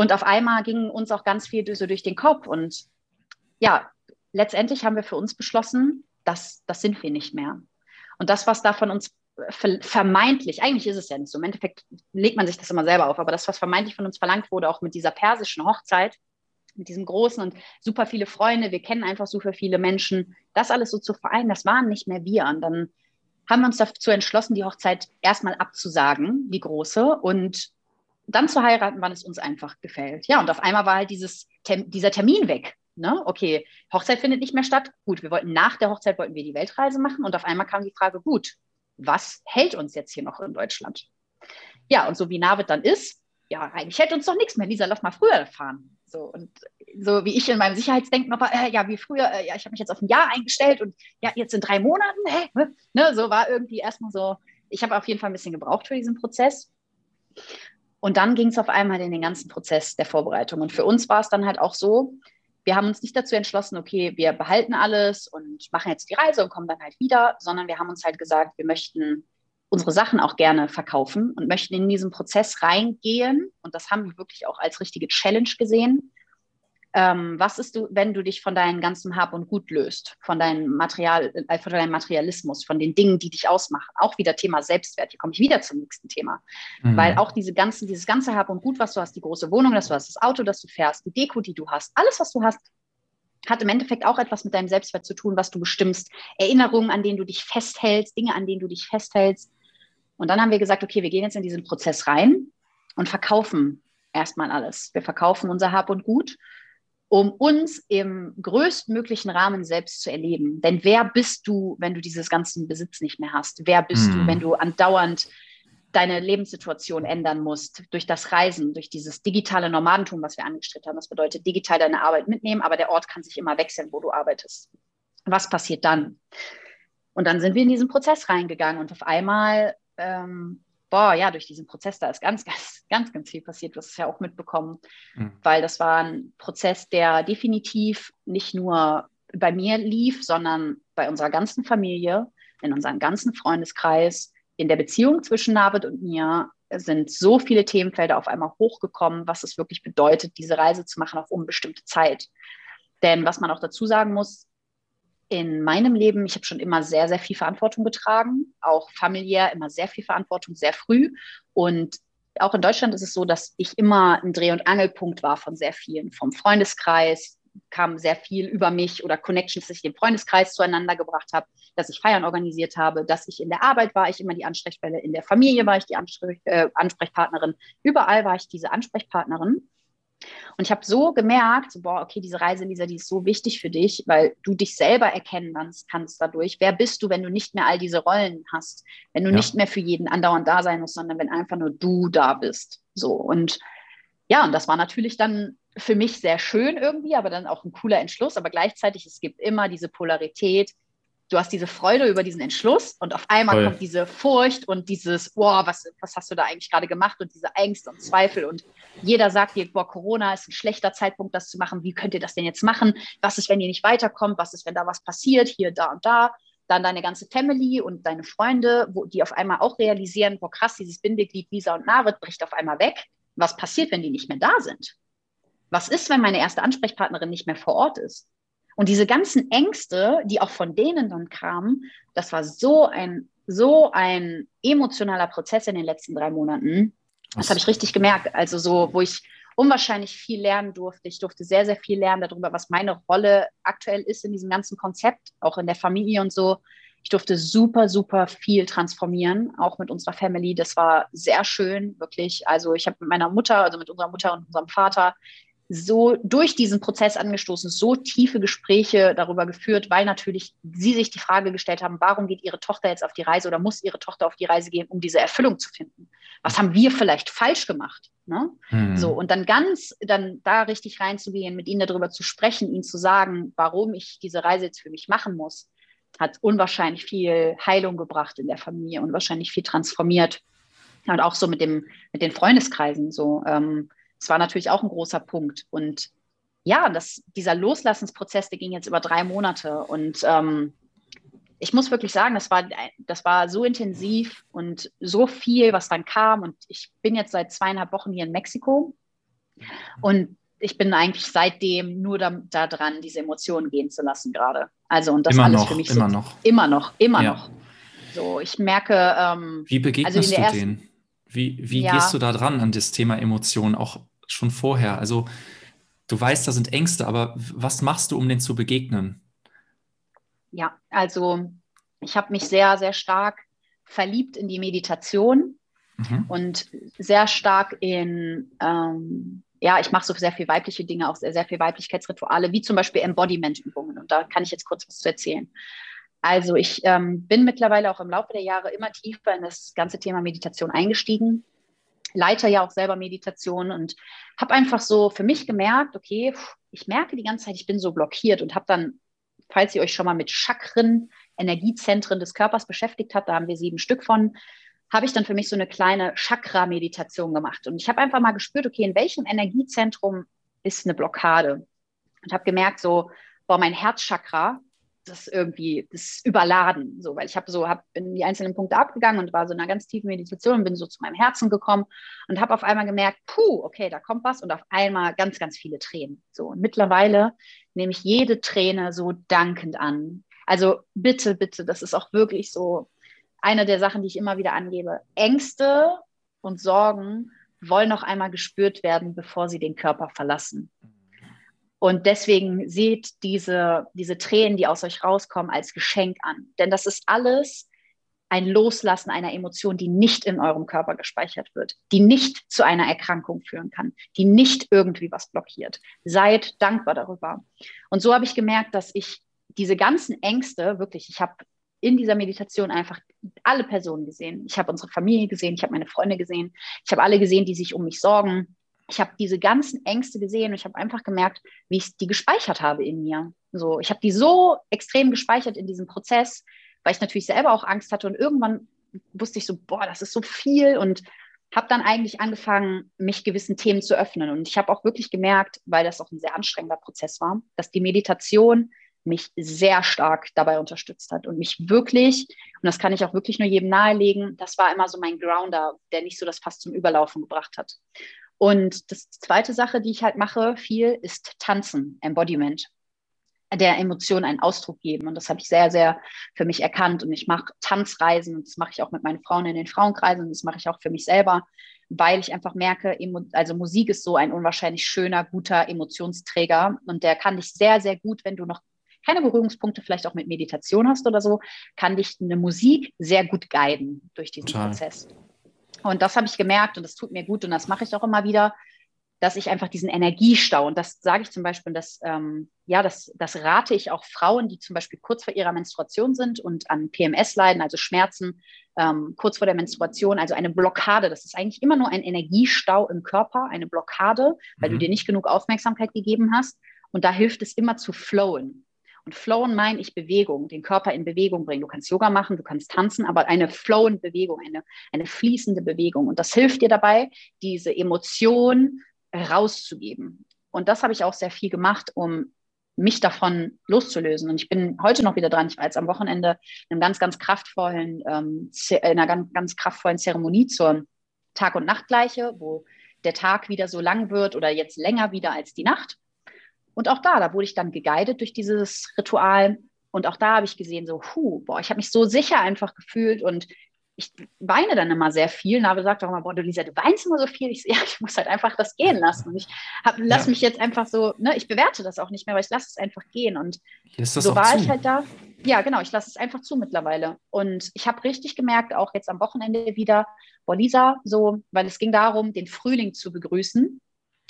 Und auf einmal ging uns auch ganz viel so durch den Kopf. Und ja, letztendlich haben wir für uns beschlossen, dass das sind wir nicht mehr. Und das, was da von uns vermeintlich, eigentlich ist es ja nicht so, im Endeffekt legt man sich das immer selber auf, aber das, was vermeintlich von uns verlangt wurde, auch mit dieser persischen Hochzeit, mit diesem großen und super viele Freunde, wir kennen einfach super viele Menschen, das alles so zu vereinen, das waren nicht mehr wir. Und dann haben wir uns dazu entschlossen, die Hochzeit erstmal abzusagen, die große, und dann zu heiraten, wann es uns einfach gefällt. Ja, und auf einmal war halt dieses, dieser Termin weg. Ne? Okay, Hochzeit findet nicht mehr statt. Gut, wir wollten nach der Hochzeit wollten wir die Weltreise machen und auf einmal kam die Frage, gut, was hält uns jetzt hier noch in Deutschland? Ja, und so wie Navid dann ist, ja, eigentlich hält uns doch nichts mehr. Lisa, lass mal früher fahren. So, und so wie ich in meinem Sicherheitsdenken noch war, äh, ja, wie früher, äh, ja, ich habe mich jetzt auf ein Jahr eingestellt und ja, jetzt in drei Monaten, hä? Ne, so war irgendwie erstmal so, ich habe auf jeden Fall ein bisschen gebraucht für diesen Prozess. Und dann ging es auf einmal in den ganzen Prozess der Vorbereitung. Und für uns war es dann halt auch so, wir haben uns nicht dazu entschlossen, okay, wir behalten alles und machen jetzt die Reise und kommen dann halt wieder, sondern wir haben uns halt gesagt, wir möchten unsere Sachen auch gerne verkaufen und möchten in diesen Prozess reingehen. Und das haben wir wirklich auch als richtige Challenge gesehen, ähm, was ist du, wenn du dich von deinem ganzen Hab und Gut löst, von deinem Material, äh, von deinem Materialismus, von den Dingen, die dich ausmachen? Auch wieder Thema Selbstwert. Hier komme ich wieder zum nächsten Thema. Mhm. Weil auch diese ganzen, dieses ganze Hab und Gut, was du hast, die große Wohnung, das du hast, das Auto, das du fährst, die Deko, die du hast, alles, was du hast, hat im Endeffekt auch etwas mit deinem Selbstwert zu tun, was du bestimmst. Erinnerungen, an denen du dich festhältst, Dinge, an denen du dich festhältst. Und dann haben wir gesagt, okay, wir gehen jetzt in diesen Prozess rein und verkaufen erstmal alles. Wir verkaufen unser Hab und Gut, um uns im größtmöglichen Rahmen selbst zu erleben. Denn wer bist du, wenn du dieses ganzen Besitz nicht mehr hast? Wer bist mm. du, hm. wenn du andauernd deine Lebenssituation ändern musst durch das Reisen, durch dieses digitale Nomadentum, was wir angestrebt haben. Das bedeutet digital deine Arbeit mitnehmen, aber der Ort kann sich immer wechseln, wo du arbeitest. Was passiert dann? Und dann sind wir in diesen Prozess reingegangen und auf einmal, ähm, boah, ja, durch diesen Prozess, da ist ganz, ganz, ganz, ganz viel passiert. Du hast es ja auch mitbekommen, mhm. weil das war ein Prozess, der definitiv nicht nur bei mir lief, sondern bei unserer ganzen Familie, in unserem ganzen Freundeskreis, in der Beziehung zwischen David und mir sind so viele Themenfelder auf einmal hochgekommen, was es wirklich bedeutet, diese Reise zu machen auf unbestimmte Zeit. Denn was man auch dazu sagen muss, in meinem Leben, ich habe schon immer sehr, sehr viel Verantwortung getragen, auch familiär immer sehr viel Verantwortung, sehr früh. Und auch in Deutschland ist es so, dass ich immer ein Dreh- und Angelpunkt war von sehr vielen, vom Freundeskreis, kam sehr viel über mich oder Connections, dass ich den Freundeskreis zueinander gebracht habe, dass ich Feiern organisiert habe, dass ich in der Arbeit war, ich immer die Ansprechstelle, in der Familie war ich die Ansprech äh, Ansprechpartnerin, überall war ich diese Ansprechpartnerin. Und ich habe so gemerkt, so, boah, okay, diese Reise, Lisa, die ist so wichtig für dich, weil du dich selber erkennen kannst dadurch. Wer bist du, wenn du nicht mehr all diese Rollen hast? Wenn du ja. nicht mehr für jeden andauernd da sein musst, sondern wenn einfach nur du da bist. So. Und ja, und das war natürlich dann für mich sehr schön irgendwie, aber dann auch ein cooler Entschluss. Aber gleichzeitig, es gibt immer diese Polarität. Du hast diese Freude über diesen Entschluss und auf einmal Voll. kommt diese Furcht und dieses, boah, was, was hast du da eigentlich gerade gemacht und diese Ängste und Zweifel und jeder sagt dir, boah, Corona ist ein schlechter Zeitpunkt, das zu machen. Wie könnt ihr das denn jetzt machen? Was ist, wenn ihr nicht weiterkommt? Was ist, wenn da was passiert? Hier, da und da. Dann deine ganze Family und deine Freunde, wo die auf einmal auch realisieren, boah, krass, dieses Bindeglied Lisa und Narit bricht auf einmal weg. Was passiert, wenn die nicht mehr da sind? Was ist, wenn meine erste Ansprechpartnerin nicht mehr vor Ort ist? Und diese ganzen Ängste, die auch von denen dann kamen, das war so ein, so ein emotionaler Prozess in den letzten drei Monaten. Das habe ich richtig gemerkt. Also so, wo ich unwahrscheinlich viel lernen durfte. Ich durfte sehr, sehr viel lernen darüber, was meine Rolle aktuell ist in diesem ganzen Konzept, auch in der Familie und so. Ich durfte super, super viel transformieren, auch mit unserer Family. Das war sehr schön, wirklich. Also ich habe mit meiner Mutter, also mit unserer Mutter und unserem Vater so durch diesen Prozess angestoßen, so tiefe Gespräche darüber geführt, weil natürlich sie sich die Frage gestellt haben, warum geht ihre Tochter jetzt auf die Reise oder muss ihre Tochter auf die Reise gehen, um diese Erfüllung zu finden? Was haben wir vielleicht falsch gemacht? Ne? Mhm. So, und dann ganz, dann da richtig reinzugehen, mit ihnen darüber zu sprechen, ihnen zu sagen, warum ich diese Reise jetzt für mich machen muss, hat unwahrscheinlich viel Heilung gebracht in der Familie, unwahrscheinlich viel transformiert. Und auch so mit dem, mit den Freundeskreisen so. Ähm, das war natürlich auch ein großer Punkt. Und ja, das, dieser Loslassensprozess, der ging jetzt über drei Monate. Und ähm, ich muss wirklich sagen, das war, das war so intensiv und so viel, was dann kam. Und ich bin jetzt seit zweieinhalb Wochen hier in Mexiko. Und ich bin eigentlich seitdem nur da, da dran, diese Emotionen gehen zu lassen gerade. Also und das immer alles noch, für mich immer so, noch. Immer noch, immer ja. noch. So, ich merke. Ähm, Wie begegnest also du ersten, denen? Wie, wie ja. gehst du da dran an das Thema Emotionen, auch schon vorher? Also du weißt, da sind Ängste, aber was machst du, um denen zu begegnen? Ja, also ich habe mich sehr, sehr stark verliebt in die Meditation mhm. und sehr stark in, ähm, ja, ich mache so sehr viel weibliche Dinge, auch sehr, sehr viel Weiblichkeitsrituale, wie zum Beispiel Embodiment-Übungen. Und da kann ich jetzt kurz was zu erzählen. Also ich ähm, bin mittlerweile auch im Laufe der Jahre immer tiefer in das ganze Thema Meditation eingestiegen, leite ja auch selber Meditation und habe einfach so für mich gemerkt, okay, ich merke die ganze Zeit, ich bin so blockiert und habe dann, falls ihr euch schon mal mit Chakren, Energiezentren des Körpers beschäftigt habt, da haben wir sieben Stück von, habe ich dann für mich so eine kleine Chakra-Meditation gemacht. Und ich habe einfach mal gespürt, okay, in welchem Energiezentrum ist eine Blockade? Und habe gemerkt, so, boah, mein Herzchakra, das irgendwie, das überladen, so, weil ich habe so, hab, bin die einzelnen Punkte abgegangen und war so in einer ganz tiefen Meditation und bin so zu meinem Herzen gekommen und habe auf einmal gemerkt, puh, okay, da kommt was und auf einmal ganz, ganz viele Tränen. So, und mittlerweile nehme ich jede Träne so dankend an. Also bitte, bitte, das ist auch wirklich so eine der Sachen, die ich immer wieder angebe. Ängste und Sorgen wollen noch einmal gespürt werden, bevor sie den Körper verlassen. Und deswegen seht diese, diese Tränen, die aus euch rauskommen, als Geschenk an. Denn das ist alles ein Loslassen einer Emotion, die nicht in eurem Körper gespeichert wird, die nicht zu einer Erkrankung führen kann, die nicht irgendwie was blockiert. Seid dankbar darüber. Und so habe ich gemerkt, dass ich diese ganzen Ängste, wirklich, ich habe in dieser Meditation einfach alle Personen gesehen. Ich habe unsere Familie gesehen, ich habe meine Freunde gesehen, ich habe alle gesehen, die sich um mich sorgen. Ich habe diese ganzen Ängste gesehen und ich habe einfach gemerkt, wie ich die gespeichert habe in mir. So, ich habe die so extrem gespeichert in diesem Prozess, weil ich natürlich selber auch Angst hatte und irgendwann wusste ich so, boah, das ist so viel und habe dann eigentlich angefangen, mich gewissen Themen zu öffnen. Und ich habe auch wirklich gemerkt, weil das auch ein sehr anstrengender Prozess war, dass die Meditation mich sehr stark dabei unterstützt hat und mich wirklich, und das kann ich auch wirklich nur jedem nahelegen, das war immer so mein Grounder, der nicht so das Fass zum Überlaufen gebracht hat. Und das zweite Sache, die ich halt mache, viel, ist Tanzen, Embodiment der Emotion einen Ausdruck geben. Und das habe ich sehr, sehr für mich erkannt. Und ich mache Tanzreisen und das mache ich auch mit meinen Frauen in den Frauenkreisen und das mache ich auch für mich selber, weil ich einfach merke, also Musik ist so ein unwahrscheinlich schöner, guter Emotionsträger und der kann dich sehr, sehr gut, wenn du noch keine Berührungspunkte vielleicht auch mit Meditation hast oder so, kann dich eine Musik sehr gut guiden durch diesen Total. Prozess. Und das habe ich gemerkt und das tut mir gut und das mache ich auch immer wieder, dass ich einfach diesen Energiestau, und das sage ich zum Beispiel, das, ähm, ja, das, das rate ich auch Frauen, die zum Beispiel kurz vor ihrer Menstruation sind und an PMS leiden, also Schmerzen ähm, kurz vor der Menstruation, also eine Blockade. Das ist eigentlich immer nur ein Energiestau im Körper, eine Blockade, weil mhm. du dir nicht genug Aufmerksamkeit gegeben hast. Und da hilft es immer zu flowen. Und flowen meine ich Bewegung, den Körper in Bewegung bringen. Du kannst Yoga machen, du kannst tanzen, aber eine flowende Bewegung, eine, eine fließende Bewegung. Und das hilft dir dabei, diese Emotion rauszugeben. Und das habe ich auch sehr viel gemacht, um mich davon loszulösen. Und ich bin heute noch wieder dran. Ich war jetzt am Wochenende in einem ganz, ganz kraftvollen, ähm, in einer ganz, ganz kraftvollen Zeremonie zur Tag- und Nachtgleiche, wo der Tag wieder so lang wird oder jetzt länger wieder als die Nacht. Und auch da, da wurde ich dann geguidet durch dieses Ritual. Und auch da habe ich gesehen, so, hu, boah, ich habe mich so sicher einfach gefühlt und ich weine dann immer sehr viel. Nabe sagt auch immer, boah, du Lisa, du weinst immer so viel. Ich, ja, ich muss halt einfach das gehen lassen. Und ich lasse ja. mich jetzt einfach so, ne, ich bewerte das auch nicht mehr, weil ich lasse es einfach gehen. Und so war zu. ich halt da. Ja, genau, ich lasse es einfach zu mittlerweile. Und ich habe richtig gemerkt, auch jetzt am Wochenende wieder, boah, Lisa, so, weil es ging darum, den Frühling zu begrüßen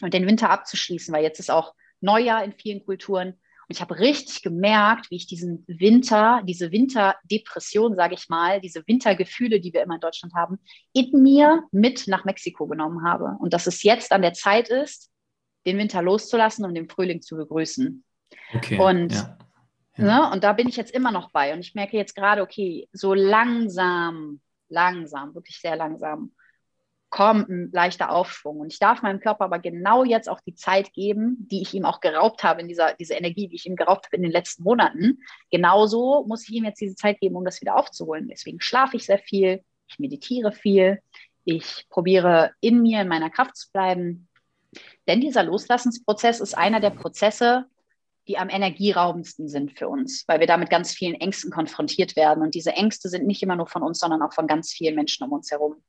und den Winter abzuschließen, weil jetzt ist auch Neujahr in vielen Kulturen. Und ich habe richtig gemerkt, wie ich diesen Winter, diese Winterdepression, sage ich mal, diese Wintergefühle, die wir immer in Deutschland haben, in mir mit nach Mexiko genommen habe. Und dass es jetzt an der Zeit ist, den Winter loszulassen und den Frühling zu begrüßen. Okay, und, ja. Ja. Ne, und da bin ich jetzt immer noch bei. Und ich merke jetzt gerade, okay, so langsam, langsam, wirklich sehr langsam kommt ein leichter Aufschwung. Und ich darf meinem Körper aber genau jetzt auch die Zeit geben, die ich ihm auch geraubt habe, in dieser diese Energie, die ich ihm geraubt habe in den letzten Monaten. Genauso muss ich ihm jetzt diese Zeit geben, um das wieder aufzuholen. Deswegen schlafe ich sehr viel, ich meditiere viel, ich probiere in mir, in meiner Kraft zu bleiben. Denn dieser Loslassensprozess ist einer der Prozesse, die am energieraubendsten sind für uns, weil wir da mit ganz vielen Ängsten konfrontiert werden. Und diese Ängste sind nicht immer nur von uns, sondern auch von ganz vielen Menschen um uns herum.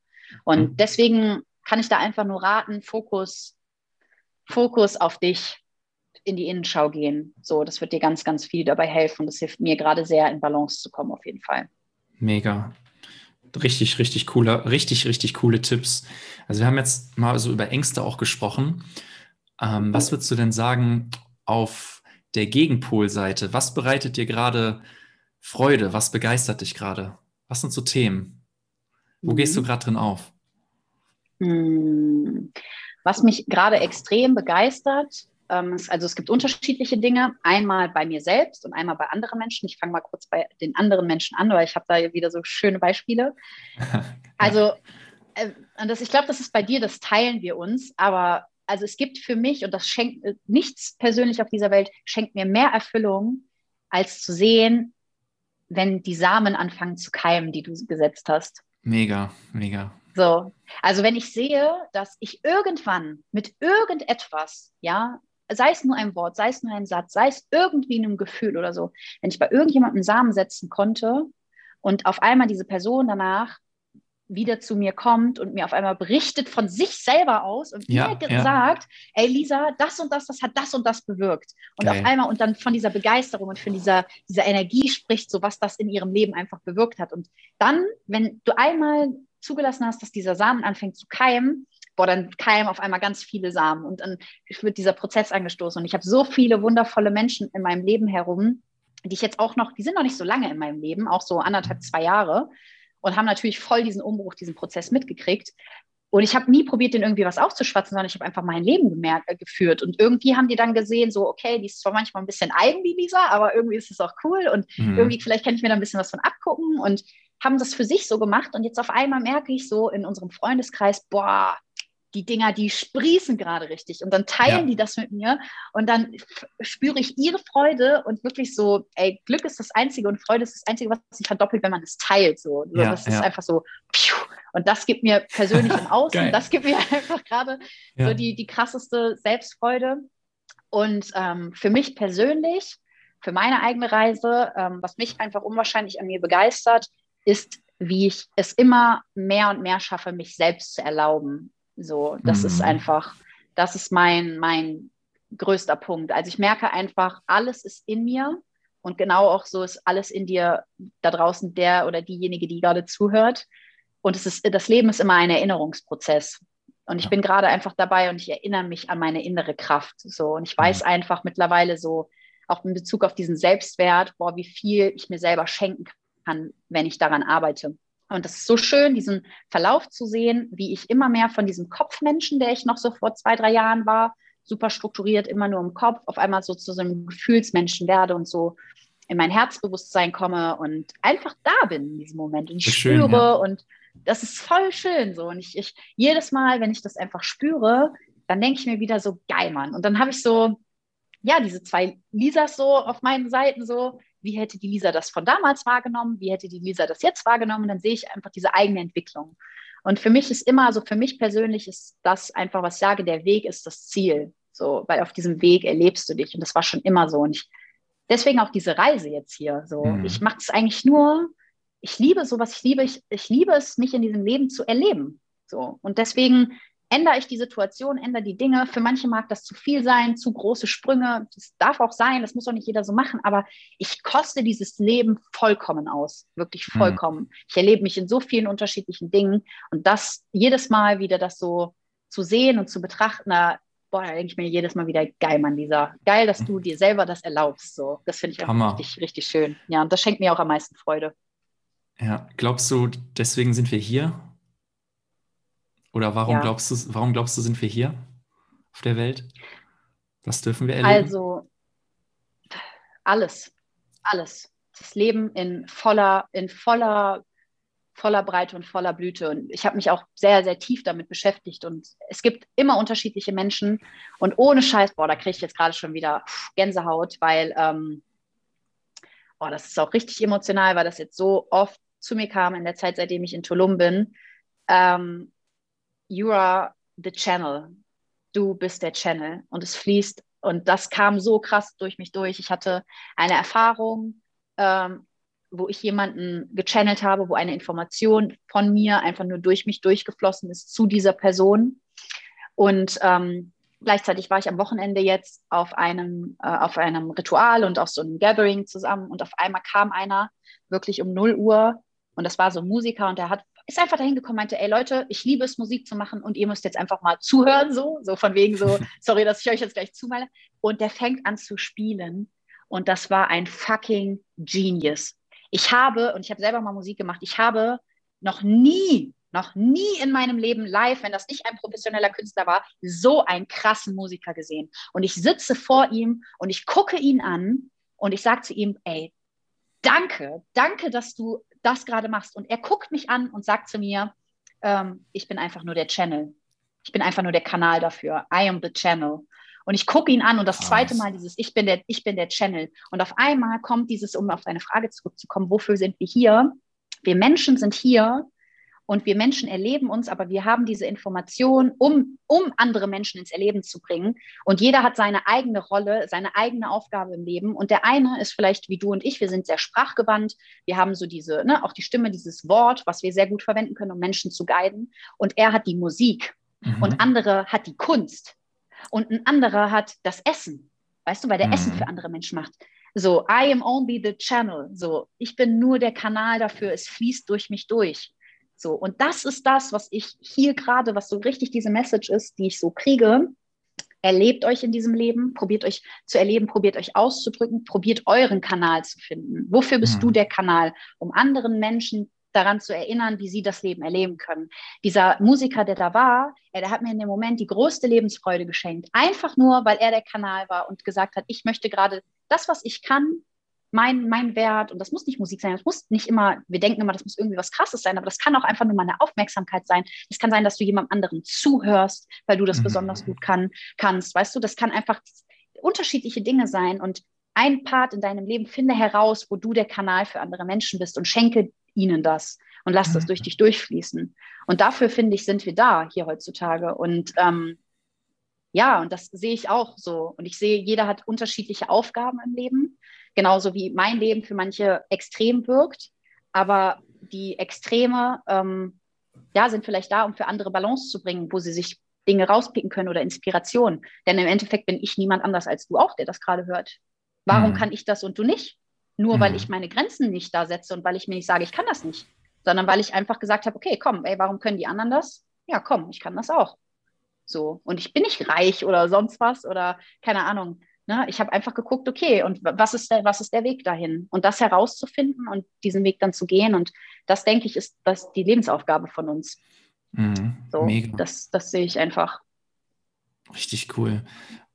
Und mhm. deswegen kann ich da einfach nur raten, Fokus, Fokus auf dich in die Innenschau gehen. So, das wird dir ganz, ganz viel dabei helfen. Das hilft mir gerade sehr, in Balance zu kommen, auf jeden Fall. Mega. Richtig, richtig cooler, richtig, richtig coole Tipps. Also wir haben jetzt mal so über Ängste auch gesprochen. Ähm, was würdest du denn sagen auf der Gegenpolseite? Was bereitet dir gerade Freude? Was begeistert dich gerade? Was sind so Themen? Wo mhm. gehst du mhm. gerade drin auf? Hm. Was mich gerade extrem begeistert, ähm, also es gibt unterschiedliche Dinge. Einmal bei mir selbst und einmal bei anderen Menschen. Ich fange mal kurz bei den anderen Menschen an, weil ich habe da wieder so schöne Beispiele. also, äh, das, ich glaube, das ist bei dir, das teilen wir uns, aber also es gibt für mich, und das schenkt äh, nichts persönlich auf dieser Welt, schenkt mir mehr Erfüllung, als zu sehen, wenn die Samen anfangen zu keimen, die du gesetzt hast. Mega, mega. So, also wenn ich sehe, dass ich irgendwann mit irgendetwas, ja, sei es nur ein Wort, sei es nur ein Satz, sei es irgendwie ein Gefühl oder so, wenn ich bei irgendjemandem Samen setzen konnte und auf einmal diese Person danach wieder zu mir kommt und mir auf einmal berichtet von sich selber aus und ja, mir gesagt, ja. ey Lisa, das und das, das hat das und das bewirkt. Und Geil. auf einmal und dann von dieser Begeisterung und von dieser, dieser Energie spricht, so was das in ihrem Leben einfach bewirkt hat. Und dann, wenn du einmal zugelassen hast, dass dieser Samen anfängt zu keimen, boah, dann keimen auf einmal ganz viele Samen und dann wird dieser Prozess angestoßen. Und ich habe so viele wundervolle Menschen in meinem Leben herum, die ich jetzt auch noch, die sind noch nicht so lange in meinem Leben, auch so anderthalb, zwei Jahre und haben natürlich voll diesen Umbruch, diesen Prozess mitgekriegt. Und ich habe nie probiert, den irgendwie was aufzuschwatzen, sondern ich habe einfach mein Leben gemerkt, äh, geführt. Und irgendwie haben die dann gesehen, so, okay, die ist zwar manchmal ein bisschen eigen, die Lisa, aber irgendwie ist es auch cool. Und mhm. irgendwie, vielleicht kann ich mir da ein bisschen was von abgucken und haben das für sich so gemacht. Und jetzt auf einmal merke ich so in unserem Freundeskreis, boah, die Dinger, die sprießen gerade richtig. Und dann teilen ja. die das mit mir und dann spüre ich ihre Freude und wirklich so, ey, Glück ist das Einzige und Freude ist das Einzige, was sich verdoppelt, wenn man es teilt. So. Ja, das ist ja. einfach so, und das gibt mir persönlich im Außen, das gibt mir einfach gerade so die, die krasseste Selbstfreude. Und ähm, für mich persönlich, für meine eigene Reise, ähm, was mich einfach unwahrscheinlich an mir begeistert, ist, wie ich es immer mehr und mehr schaffe, mich selbst zu erlauben. So, das mhm. ist einfach, das ist mein, mein größter Punkt. Also ich merke einfach, alles ist in mir und genau auch so ist alles in dir da draußen, der oder diejenige, die gerade zuhört. Und es ist, das Leben ist immer ein Erinnerungsprozess. Und ich ja. bin gerade einfach dabei und ich erinnere mich an meine innere Kraft. So, und ich weiß mhm. einfach mittlerweile so, auch in Bezug auf diesen Selbstwert, boah, wie viel ich mir selber schenken kann, wenn ich daran arbeite. Und das ist so schön, diesen Verlauf zu sehen, wie ich immer mehr von diesem Kopfmenschen, der ich noch so vor zwei, drei Jahren war, super strukturiert, immer nur im Kopf, auf einmal so zu so einem Gefühlsmenschen werde und so in mein Herzbewusstsein komme und einfach da bin in diesem Moment und ich schön, spüre ja. und das ist voll schön so und ich, ich jedes Mal, wenn ich das einfach spüre, dann denke ich mir wieder so geil, Mann. Und dann habe ich so ja diese zwei Lisas so auf meinen Seiten so wie hätte die Lisa das von damals wahrgenommen, wie hätte die Lisa das jetzt wahrgenommen, und dann sehe ich einfach diese eigene Entwicklung. Und für mich ist immer, also für mich persönlich ist das einfach, was ich sage, der Weg ist das Ziel. So, weil auf diesem Weg erlebst du dich und das war schon immer so. Und ich, deswegen auch diese Reise jetzt hier. So, mhm. ich mache es eigentlich nur, ich liebe so, was ich liebe. Ich, ich liebe es, mich in diesem Leben zu erleben. So, und deswegen ändere ich die Situation, ändere die Dinge. Für manche mag das zu viel sein, zu große Sprünge. Das darf auch sein, das muss auch nicht jeder so machen, aber ich koste dieses Leben vollkommen aus, wirklich hm. vollkommen. Mhm. Ich erlebe mich in so vielen unterschiedlichen Dingen und das jedes Mal wieder das so zu sehen und zu betrachten, da, boah, da denke ich mir jedes Mal wieder, geil, Mann, Lisa. Geil, dass du dir selber das erlaubst. So, das finde ich auch richtig, richtig schön. Ja, und das schenkt mir auch am meisten Freude. Ja, glaubst du, deswegen sind wir hier? Oder warum ja. glaubst du, warum glaubst du, sind wir hier auf der Welt? Was dürfen wir erleben? Also alles, alles. Das Leben in voller, in voller, voller Breite und voller Blüte. Und ich habe mich auch sehr, sehr tief damit beschäftigt. Und es gibt immer unterschiedliche Menschen. Und ohne Scheiß, boah, da kriege ich jetzt gerade schon wieder Gänsehaut, weil, ähm, boah, das ist auch richtig emotional, weil das jetzt so oft zu mir kam in der Zeit, seitdem ich in Tulum bin. Ähm, you are the channel. Du bist der Channel und es fließt. Und das kam so krass durch mich durch. Ich hatte eine Erfahrung, ähm, wo ich jemanden gechannelt habe, wo eine Information von mir einfach nur durch mich durchgeflossen ist zu dieser Person. Und ähm, gleichzeitig war ich am Wochenende jetzt auf einem, äh, auf einem Ritual und auf so einem Gathering zusammen. Und auf einmal kam einer wirklich um 0 Uhr und das war so ein Musiker und der hat ist einfach dahin gekommen, meinte, ey Leute, ich liebe es, Musik zu machen und ihr müsst jetzt einfach mal zuhören, so, so von wegen so, sorry, dass ich euch jetzt gleich zumale. Und der fängt an zu spielen und das war ein fucking Genius. Ich habe, und ich habe selber mal Musik gemacht, ich habe noch nie, noch nie in meinem Leben live, wenn das nicht ein professioneller Künstler war, so einen krassen Musiker gesehen. Und ich sitze vor ihm und ich gucke ihn an und ich sage zu ihm, ey, danke, danke, dass du das gerade machst. Und er guckt mich an und sagt zu mir, ähm, ich bin einfach nur der Channel. Ich bin einfach nur der Kanal dafür. I am the channel. Und ich gucke ihn an und das Krass. zweite Mal dieses Ich bin der, ich bin der Channel. Und auf einmal kommt dieses, um auf deine Frage zurückzukommen, wofür sind wir hier? Wir Menschen sind hier, Und wir Menschen erleben uns, aber wir haben diese Information, um, um andere Menschen ins Erleben zu bringen. Und jeder hat seine eigene Rolle, seine eigene Aufgabe im Leben. Und der eine ist vielleicht wie du und ich, wir sind sehr sprachgewandt. Wir haben so diese, ne, auch die Stimme, dieses Wort, was wir sehr gut verwenden können, um Menschen zu guiden. Und er hat die Musik. Mhm. Und andere hat die Kunst. Und ein anderer hat das Essen. Weißt du, weil der mhm. Essen für andere Menschen macht. So, I am only the channel. So, ich bin nur der Kanal dafür. Es fließt durch mich durch. So, und das ist das, was ich hier gerade, was so richtig diese Message ist, die ich so kriege. Erlebt euch in diesem Leben, probiert euch zu erleben, probiert euch auszudrücken, probiert euren Kanal zu finden. Wofür bist mhm. du der Kanal? Um anderen Menschen daran zu erinnern, wie sie das Leben erleben können. Dieser Musiker, der da war, der hat mir in dem Moment die größte Lebensfreude geschenkt. Einfach nur, weil er der Kanal war und gesagt hat, ich möchte gerade das, was ich kann, mein, mein Wert, und das muss nicht Musik sein, das muss nicht immer, wir denken immer, das muss irgendwie was Krasses sein, aber das kann auch einfach nur mal eine Aufmerksamkeit sein. Es kann sein, dass du jemandem anderen zuhörst, weil du das mhm. besonders gut kann, kannst. Weißt du, das kann einfach unterschiedliche Dinge sein. Und ein Part in deinem Leben, finde heraus, wo du der Kanal für andere Menschen bist und schenke ihnen das und lass mhm. das durch dich durchfließen. Und dafür, finde ich, sind wir da hier heutzutage. Und ähm, ja, und das sehe ich auch so. Und ich sehe, jeder hat unterschiedliche Aufgaben im Leben genauso wie mein Leben für manche extrem wirkt. Aber die Extreme ähm, ja, sind vielleicht da, um für andere Balance zu bringen, wo sie sich Dinge rauspicken können oder Inspiration. Denn im Endeffekt bin ich niemand anders als du auch, der das gerade hört. Warum mhm. kann ich das und du nicht? Nur mhm. weil ich meine Grenzen nicht da setze und weil ich mir nicht sage, ich kann das nicht, sondern weil ich einfach gesagt habe, okay, komm, ey, warum können die anderen das? Ja, komm, ich kann das auch. So. Und ich bin nicht reich oder sonst was oder keine Ahnung. Ne? Ich habe einfach geguckt, okay, und was ist, der, was ist der Weg dahin? Und das herauszufinden und diesen Weg dann zu gehen. Und das, denke ich, ist das die Lebensaufgabe von uns. Mhm, so, mega. Das, das sehe ich einfach. Richtig cool.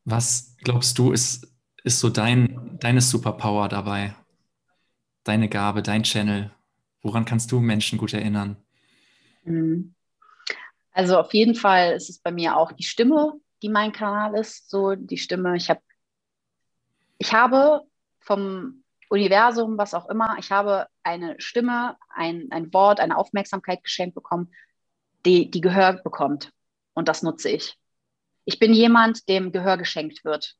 Was glaubst du, ist, ist so dein, deine Superpower dabei? Deine Gabe, dein Channel? Woran kannst du Menschen gut erinnern? Mhm. Also auf jeden Fall ist es bei mir auch die Stimme, die mein Kanal ist. So die Stimme. Ich habe ich habe vom Universum, was auch immer, ich habe eine Stimme, ein, ein Wort, eine Aufmerksamkeit geschenkt bekommen, die, die Gehör bekommt. Und das nutze ich. Ich bin jemand, dem Gehör geschenkt wird.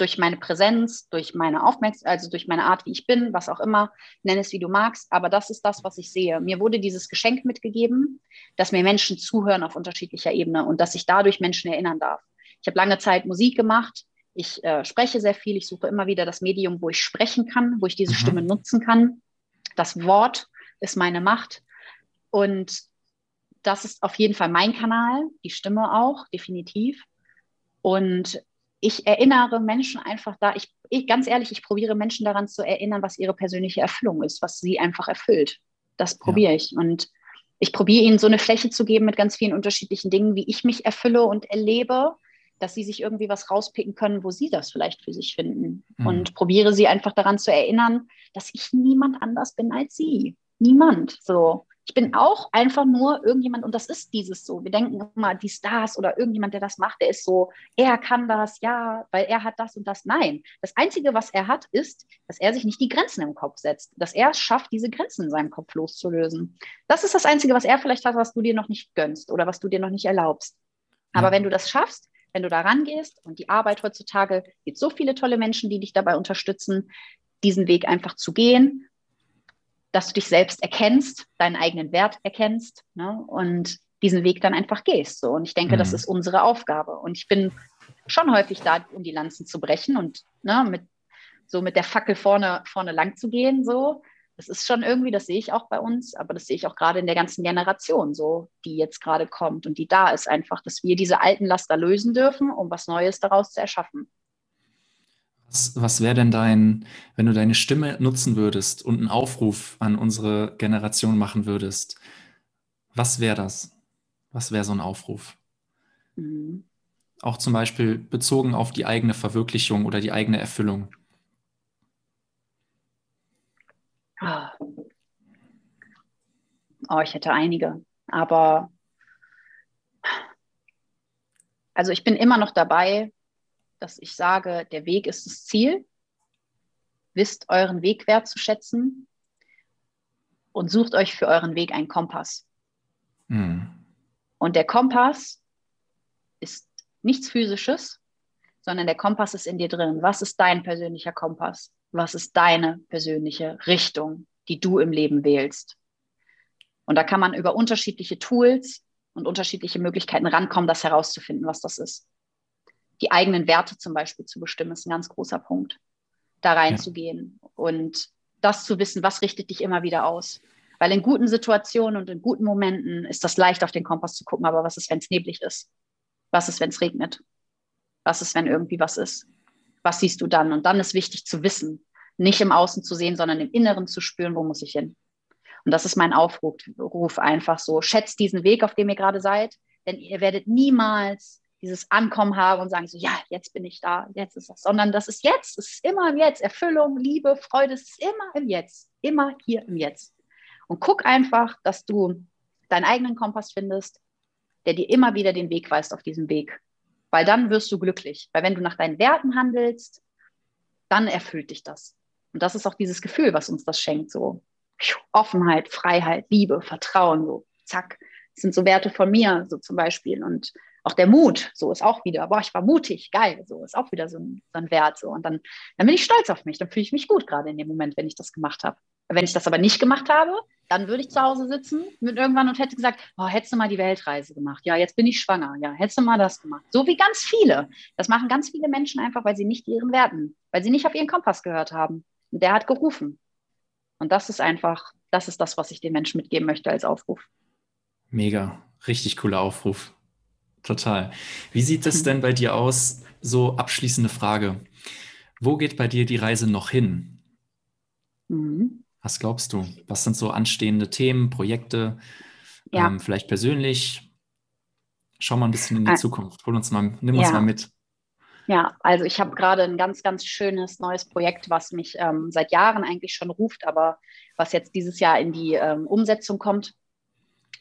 Durch meine Präsenz, durch meine Aufmerksamkeit, also durch meine Art, wie ich bin, was auch immer, nenn es wie du magst. Aber das ist das, was ich sehe. Mir wurde dieses Geschenk mitgegeben, dass mir Menschen zuhören auf unterschiedlicher Ebene und dass ich dadurch Menschen erinnern darf. Ich habe lange Zeit Musik gemacht, ich äh, spreche sehr viel. Ich suche immer wieder das Medium, wo ich sprechen kann, wo ich diese mhm. Stimme nutzen kann. Das Wort ist meine Macht. Und das ist auf jeden Fall mein Kanal, die Stimme auch, definitiv. Und ich erinnere Menschen einfach da, ich, ich, ganz ehrlich, ich probiere Menschen daran zu erinnern, was ihre persönliche Erfüllung ist, was sie einfach erfüllt. Das probiere ja. ich. Und ich probiere ihnen so eine Fläche zu geben mit ganz vielen unterschiedlichen Dingen, wie ich mich erfülle und erlebe dass sie sich irgendwie was rauspicken können, wo sie das vielleicht für sich finden. Mhm. Und probiere sie einfach daran zu erinnern, dass ich niemand anders bin als sie. Niemand. So. Ich bin auch einfach nur irgendjemand, und das ist dieses so. Wir denken immer, die Stars oder irgendjemand, der das macht, der ist so, er kann das, ja, weil er hat das und das. Nein. Das Einzige, was er hat, ist, dass er sich nicht die Grenzen im Kopf setzt, dass er es schafft, diese Grenzen in seinem Kopf loszulösen. Das ist das Einzige, was er vielleicht hat, was du dir noch nicht gönnst oder was du dir noch nicht erlaubst. Aber ja. wenn du das schaffst, wenn du da rangehst und die Arbeit heutzutage gibt so viele tolle Menschen, die dich dabei unterstützen, diesen Weg einfach zu gehen, dass du dich selbst erkennst, deinen eigenen Wert erkennst ne, und diesen Weg dann einfach gehst. So. Und ich denke, mhm. das ist unsere Aufgabe. Und ich bin schon häufig da, um die Lanzen zu brechen und ne, mit, so mit der Fackel vorne, vorne lang zu gehen. So das ist schon irgendwie, das sehe ich auch bei uns, aber das sehe ich auch gerade in der ganzen Generation so, die jetzt gerade kommt und die da ist einfach, dass wir diese alten Laster lösen dürfen, um was Neues daraus zu erschaffen. Was, was wäre denn dein, wenn du deine Stimme nutzen würdest und einen Aufruf an unsere Generation machen würdest? Was wäre das? Was wäre so ein Aufruf? Mhm. Auch zum Beispiel bezogen auf die eigene Verwirklichung oder die eigene Erfüllung. Oh, ich hätte einige. Aber also ich bin immer noch dabei, dass ich sage, der Weg ist das Ziel. Wisst euren Weg wertzuschätzen und sucht euch für euren Weg einen Kompass. Mhm. Und der Kompass ist nichts Physisches, sondern der Kompass ist in dir drin. Was ist dein persönlicher Kompass? Was ist deine persönliche Richtung, die du im Leben wählst? Und da kann man über unterschiedliche Tools und unterschiedliche Möglichkeiten rankommen, das herauszufinden, was das ist. Die eigenen Werte zum Beispiel zu bestimmen, ist ein ganz großer Punkt. Da reinzugehen ja. und das zu wissen, was richtet dich immer wieder aus. Weil in guten Situationen und in guten Momenten ist das leicht, auf den Kompass zu gucken, aber was ist, wenn es neblig ist? Was ist, wenn es regnet? Was ist, wenn irgendwie was ist? Was siehst du dann? Und dann ist wichtig zu wissen, nicht im Außen zu sehen, sondern im Inneren zu spüren, wo muss ich hin? Und das ist mein Aufruf einfach so. Schätzt diesen Weg, auf dem ihr gerade seid, denn ihr werdet niemals dieses Ankommen haben und sagen so, ja, jetzt bin ich da, jetzt ist das, sondern das ist jetzt, es ist immer im Jetzt. Erfüllung, Liebe, Freude, es ist immer im Jetzt, immer hier im Jetzt. Und guck einfach, dass du deinen eigenen Kompass findest, der dir immer wieder den Weg weist auf diesem Weg. Weil dann wirst du glücklich. Weil wenn du nach deinen Werten handelst, dann erfüllt dich das. Und das ist auch dieses Gefühl, was uns das schenkt. So Offenheit, Freiheit, Liebe, Vertrauen, so zack. Das sind so Werte von mir, so zum Beispiel. Und auch der Mut, so ist auch wieder, boah, ich war mutig, geil, so ist auch wieder so ein, so ein Wert. So. Und dann, dann bin ich stolz auf mich, dann fühle ich mich gut gerade in dem Moment, wenn ich das gemacht habe. Wenn ich das aber nicht gemacht habe, dann würde ich zu Hause sitzen mit irgendwann und hätte gesagt, oh, hättest du mal die Weltreise gemacht? Ja, jetzt bin ich schwanger. Ja, hättest du mal das gemacht? So wie ganz viele. Das machen ganz viele Menschen einfach, weil sie nicht ihren Werten, weil sie nicht auf ihren Kompass gehört haben. Und der hat gerufen. Und das ist einfach, das ist das, was ich den Menschen mitgeben möchte als Aufruf. Mega, richtig cooler Aufruf. Total. Wie sieht es denn bei dir aus? So abschließende Frage. Wo geht bei dir die Reise noch hin? Mhm. Was glaubst du? Was sind so anstehende Themen, Projekte? Ja. Ähm, vielleicht persönlich? Schau mal ein bisschen in die Zukunft. Hol uns mal, nimm uns ja. mal mit. Ja, also ich habe gerade ein ganz, ganz schönes neues Projekt, was mich ähm, seit Jahren eigentlich schon ruft, aber was jetzt dieses Jahr in die ähm, Umsetzung kommt.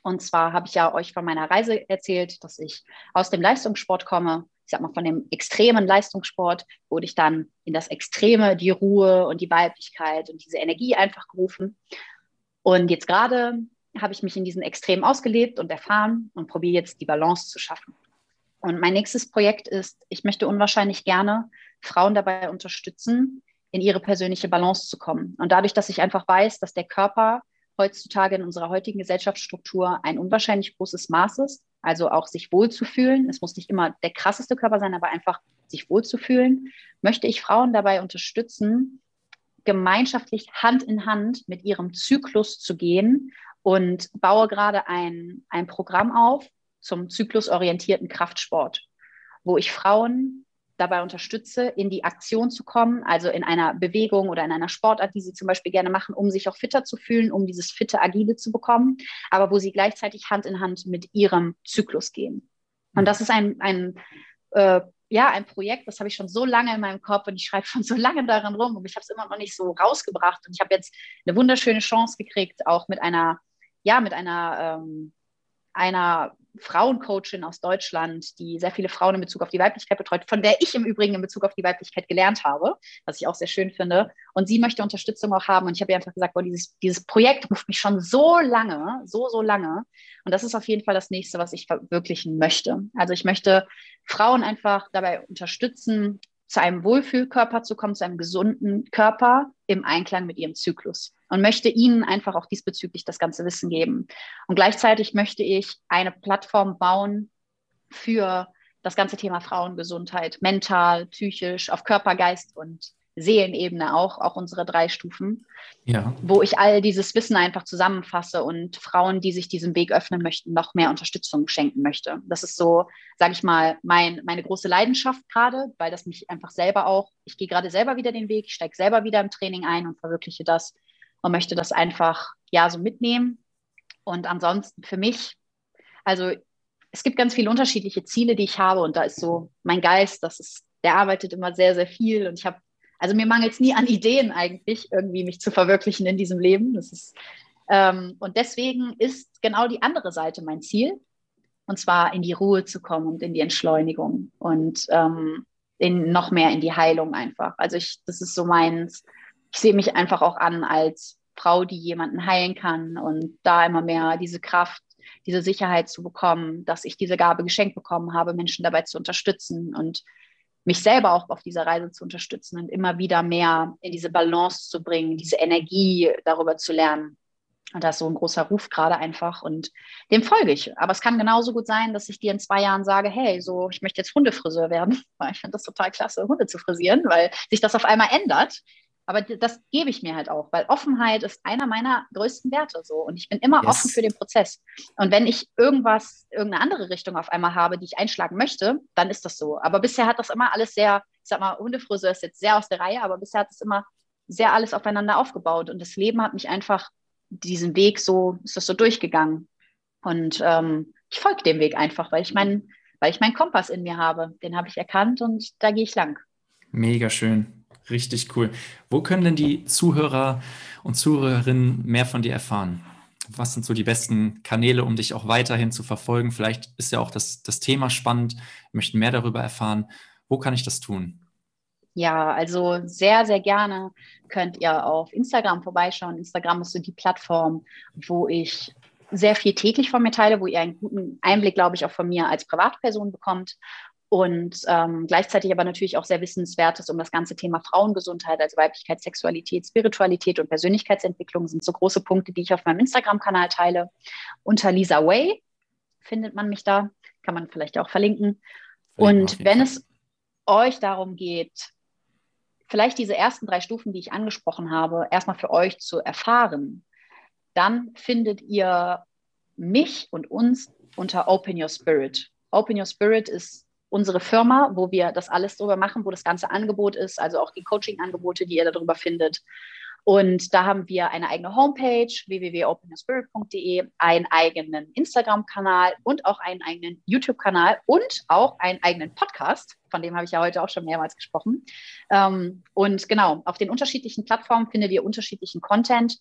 Und zwar habe ich ja euch von meiner Reise erzählt, dass ich aus dem Leistungssport komme. Ich sag mal, von dem extremen Leistungssport wurde ich dann in das Extreme, die Ruhe und die Weiblichkeit und diese Energie einfach gerufen. Und jetzt gerade habe ich mich in diesen Extremen ausgelebt und erfahren und probiere jetzt die Balance zu schaffen. Und mein nächstes Projekt ist, ich möchte unwahrscheinlich gerne Frauen dabei unterstützen, in ihre persönliche Balance zu kommen. Und dadurch, dass ich einfach weiß, dass der Körper heutzutage in unserer heutigen Gesellschaftsstruktur ein unwahrscheinlich großes Maß ist, also auch sich wohlzufühlen. Es muss nicht immer der krasseste Körper sein, aber einfach sich wohlzufühlen, möchte ich Frauen dabei unterstützen, gemeinschaftlich Hand in Hand mit ihrem Zyklus zu gehen? Und baue gerade ein, ein Programm auf, zum zyklusorientierten Kraftsport, wo ich Frauen dabei unterstütze, in die Aktion zu kommen, also in einer Bewegung oder in einer Sportart, die sie zum Beispiel gerne machen, um sich auch fitter zu fühlen, um dieses fitte, agile zu bekommen, aber wo sie gleichzeitig Hand in Hand mit ihrem Zyklus gehen. Und das ist ein, ein äh, ja, ein Projekt, das habe ich schon so lange in meinem Kopf und ich schreibe schon so lange daran rum und ich habe es immer noch nicht so rausgebracht. Und ich habe jetzt eine wunderschöne Chance gekriegt, auch mit einer, ja, mit einer, ähm, einer Frauencoachin aus Deutschland, die sehr viele Frauen in Bezug auf die Weiblichkeit betreut, von der ich im Übrigen in Bezug auf die Weiblichkeit gelernt habe, was ich auch sehr schön finde. Und sie möchte Unterstützung auch haben. Und ich habe ihr einfach gesagt, boah, dieses, dieses Projekt ruft mich schon so lange, so, so lange. Und das ist auf jeden Fall das nächste, was ich verwirklichen möchte. Also ich möchte Frauen einfach dabei unterstützen, zu einem Wohlfühlkörper zu kommen, zu einem gesunden Körper im Einklang mit ihrem Zyklus und möchte Ihnen einfach auch diesbezüglich das ganze Wissen geben. Und gleichzeitig möchte ich eine Plattform bauen für das ganze Thema Frauengesundheit, mental, psychisch, auf Körper, Geist und Seelenebene auch, auch unsere drei Stufen, ja. wo ich all dieses Wissen einfach zusammenfasse und Frauen, die sich diesem Weg öffnen möchten, noch mehr Unterstützung schenken möchte. Das ist so, sage ich mal, mein, meine große Leidenschaft gerade, weil das mich einfach selber auch, ich gehe gerade selber wieder den Weg, ich steige selber wieder im Training ein und verwirkliche das und möchte das einfach ja so mitnehmen. Und ansonsten für mich, also es gibt ganz viele unterschiedliche Ziele, die ich habe und da ist so mein Geist, das ist, der arbeitet immer sehr, sehr viel und ich habe, also mir mangelt es nie an Ideen eigentlich, irgendwie mich zu verwirklichen in diesem Leben. Das ist, ähm, und deswegen ist genau die andere Seite mein Ziel und zwar in die Ruhe zu kommen und in die Entschleunigung und ähm, in noch mehr in die Heilung einfach. Also ich, das ist so meins, ich sehe mich einfach auch an als Frau, die jemanden heilen kann und da immer mehr diese Kraft diese Sicherheit zu bekommen, dass ich diese Gabe geschenkt bekommen habe, Menschen dabei zu unterstützen und mich selber auch auf dieser Reise zu unterstützen und immer wieder mehr in diese Balance zu bringen, diese Energie darüber zu lernen. Und da ist so ein großer Ruf gerade einfach und dem folge ich. Aber es kann genauso gut sein, dass ich dir in zwei Jahren sage, hey, so, ich möchte jetzt Hundefriseur werden, weil ich finde das total klasse, Hunde zu frisieren, weil sich das auf einmal ändert. Aber das gebe ich mir halt auch, weil Offenheit ist einer meiner größten Werte so. Und ich bin immer yes. offen für den Prozess. Und wenn ich irgendwas, irgendeine andere Richtung auf einmal habe, die ich einschlagen möchte, dann ist das so. Aber bisher hat das immer alles sehr, ich sag mal, Hundefriseur ist jetzt sehr aus der Reihe, aber bisher hat es immer sehr alles aufeinander aufgebaut. Und das Leben hat mich einfach diesen Weg so, ist das so durchgegangen. Und ähm, ich folge dem Weg einfach, weil ich meinen, weil ich meinen Kompass in mir habe. Den habe ich erkannt und da gehe ich lang. Mega schön. Richtig cool. Wo können denn die Zuhörer und Zuhörerinnen mehr von dir erfahren? Was sind so die besten Kanäle, um dich auch weiterhin zu verfolgen? Vielleicht ist ja auch das, das Thema spannend, möchten mehr darüber erfahren. Wo kann ich das tun? Ja, also sehr, sehr gerne könnt ihr auf Instagram vorbeischauen. Instagram ist so die Plattform, wo ich sehr viel täglich von mir teile, wo ihr einen guten Einblick, glaube ich, auch von mir als Privatperson bekommt und ähm, gleichzeitig aber natürlich auch sehr wissenswertes um das ganze Thema Frauengesundheit, also Weiblichkeit, Sexualität, Spiritualität und Persönlichkeitsentwicklung sind so große Punkte, die ich auf meinem Instagram-Kanal teile. Unter Lisa Way findet man mich da, kann man vielleicht auch verlinken. Und wenn es euch darum geht, vielleicht diese ersten drei Stufen, die ich angesprochen habe, erstmal für euch zu erfahren, dann findet ihr mich und uns unter Open Your Spirit. Open Your Spirit ist unsere Firma, wo wir das alles drüber machen, wo das ganze Angebot ist, also auch die Coaching-Angebote, die ihr darüber findet. Und da haben wir eine eigene Homepage, www.openyourspirit.de, einen eigenen Instagram-Kanal und auch einen eigenen YouTube-Kanal und auch einen eigenen Podcast, von dem habe ich ja heute auch schon mehrmals gesprochen. Ähm, und genau, auf den unterschiedlichen Plattformen findet ihr unterschiedlichen Content.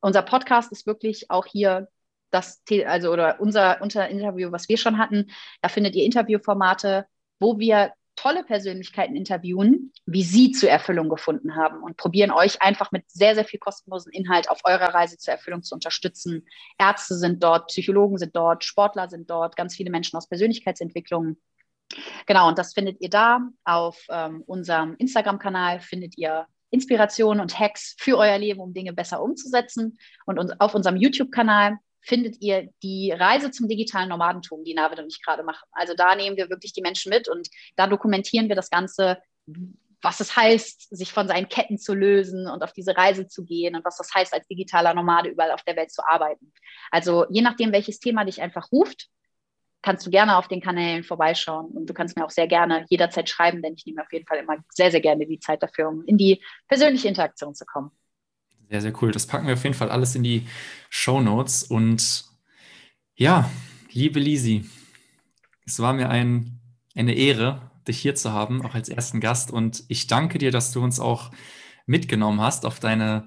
Unser Podcast ist wirklich auch hier das, also oder unser, unser Interview, was wir schon hatten, da findet ihr Interviewformate, wo wir tolle Persönlichkeiten interviewen, wie sie zur Erfüllung gefunden haben und probieren euch einfach mit sehr, sehr viel kostenlosen Inhalt auf eurer Reise zur Erfüllung zu unterstützen. Ärzte sind dort, Psychologen sind dort, Sportler sind dort, ganz viele Menschen aus Persönlichkeitsentwicklung. Genau, und das findet ihr da. Auf ähm, unserem Instagram-Kanal findet ihr Inspirationen und Hacks für euer Leben, um Dinge besser umzusetzen. Und auf unserem YouTube-Kanal findet ihr die Reise zum digitalen Nomadentum, die Navid und ich gerade machen. Also da nehmen wir wirklich die Menschen mit und da dokumentieren wir das Ganze, was es heißt, sich von seinen Ketten zu lösen und auf diese Reise zu gehen und was das heißt, als digitaler Nomade überall auf der Welt zu arbeiten. Also je nachdem, welches Thema dich einfach ruft, kannst du gerne auf den Kanälen vorbeischauen und du kannst mir auch sehr gerne jederzeit schreiben, denn ich nehme auf jeden Fall immer sehr, sehr gerne die Zeit dafür, um in die persönliche Interaktion zu kommen. Sehr, sehr cool. Das packen wir auf jeden Fall alles in die Show Notes. Und ja, liebe Lisi, es war mir ein, eine Ehre, dich hier zu haben, auch als ersten Gast. Und ich danke dir, dass du uns auch mitgenommen hast auf deine,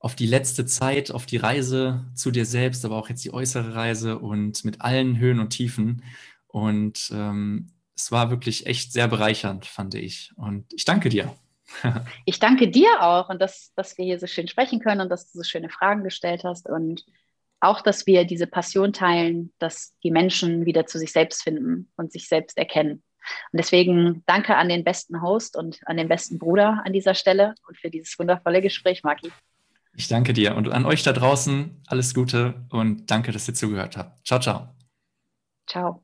auf die letzte Zeit, auf die Reise zu dir selbst, aber auch jetzt die äußere Reise und mit allen Höhen und Tiefen. Und ähm, es war wirklich echt sehr bereichernd, fand ich. Und ich danke dir. Ich danke dir auch und dass, dass wir hier so schön sprechen können und dass du so schöne Fragen gestellt hast und auch, dass wir diese Passion teilen, dass die Menschen wieder zu sich selbst finden und sich selbst erkennen. Und deswegen danke an den besten Host und an den besten Bruder an dieser Stelle und für dieses wundervolle Gespräch, Maki. Ich danke dir und an euch da draußen alles Gute und danke, dass ihr zugehört habt. Ciao, ciao. Ciao.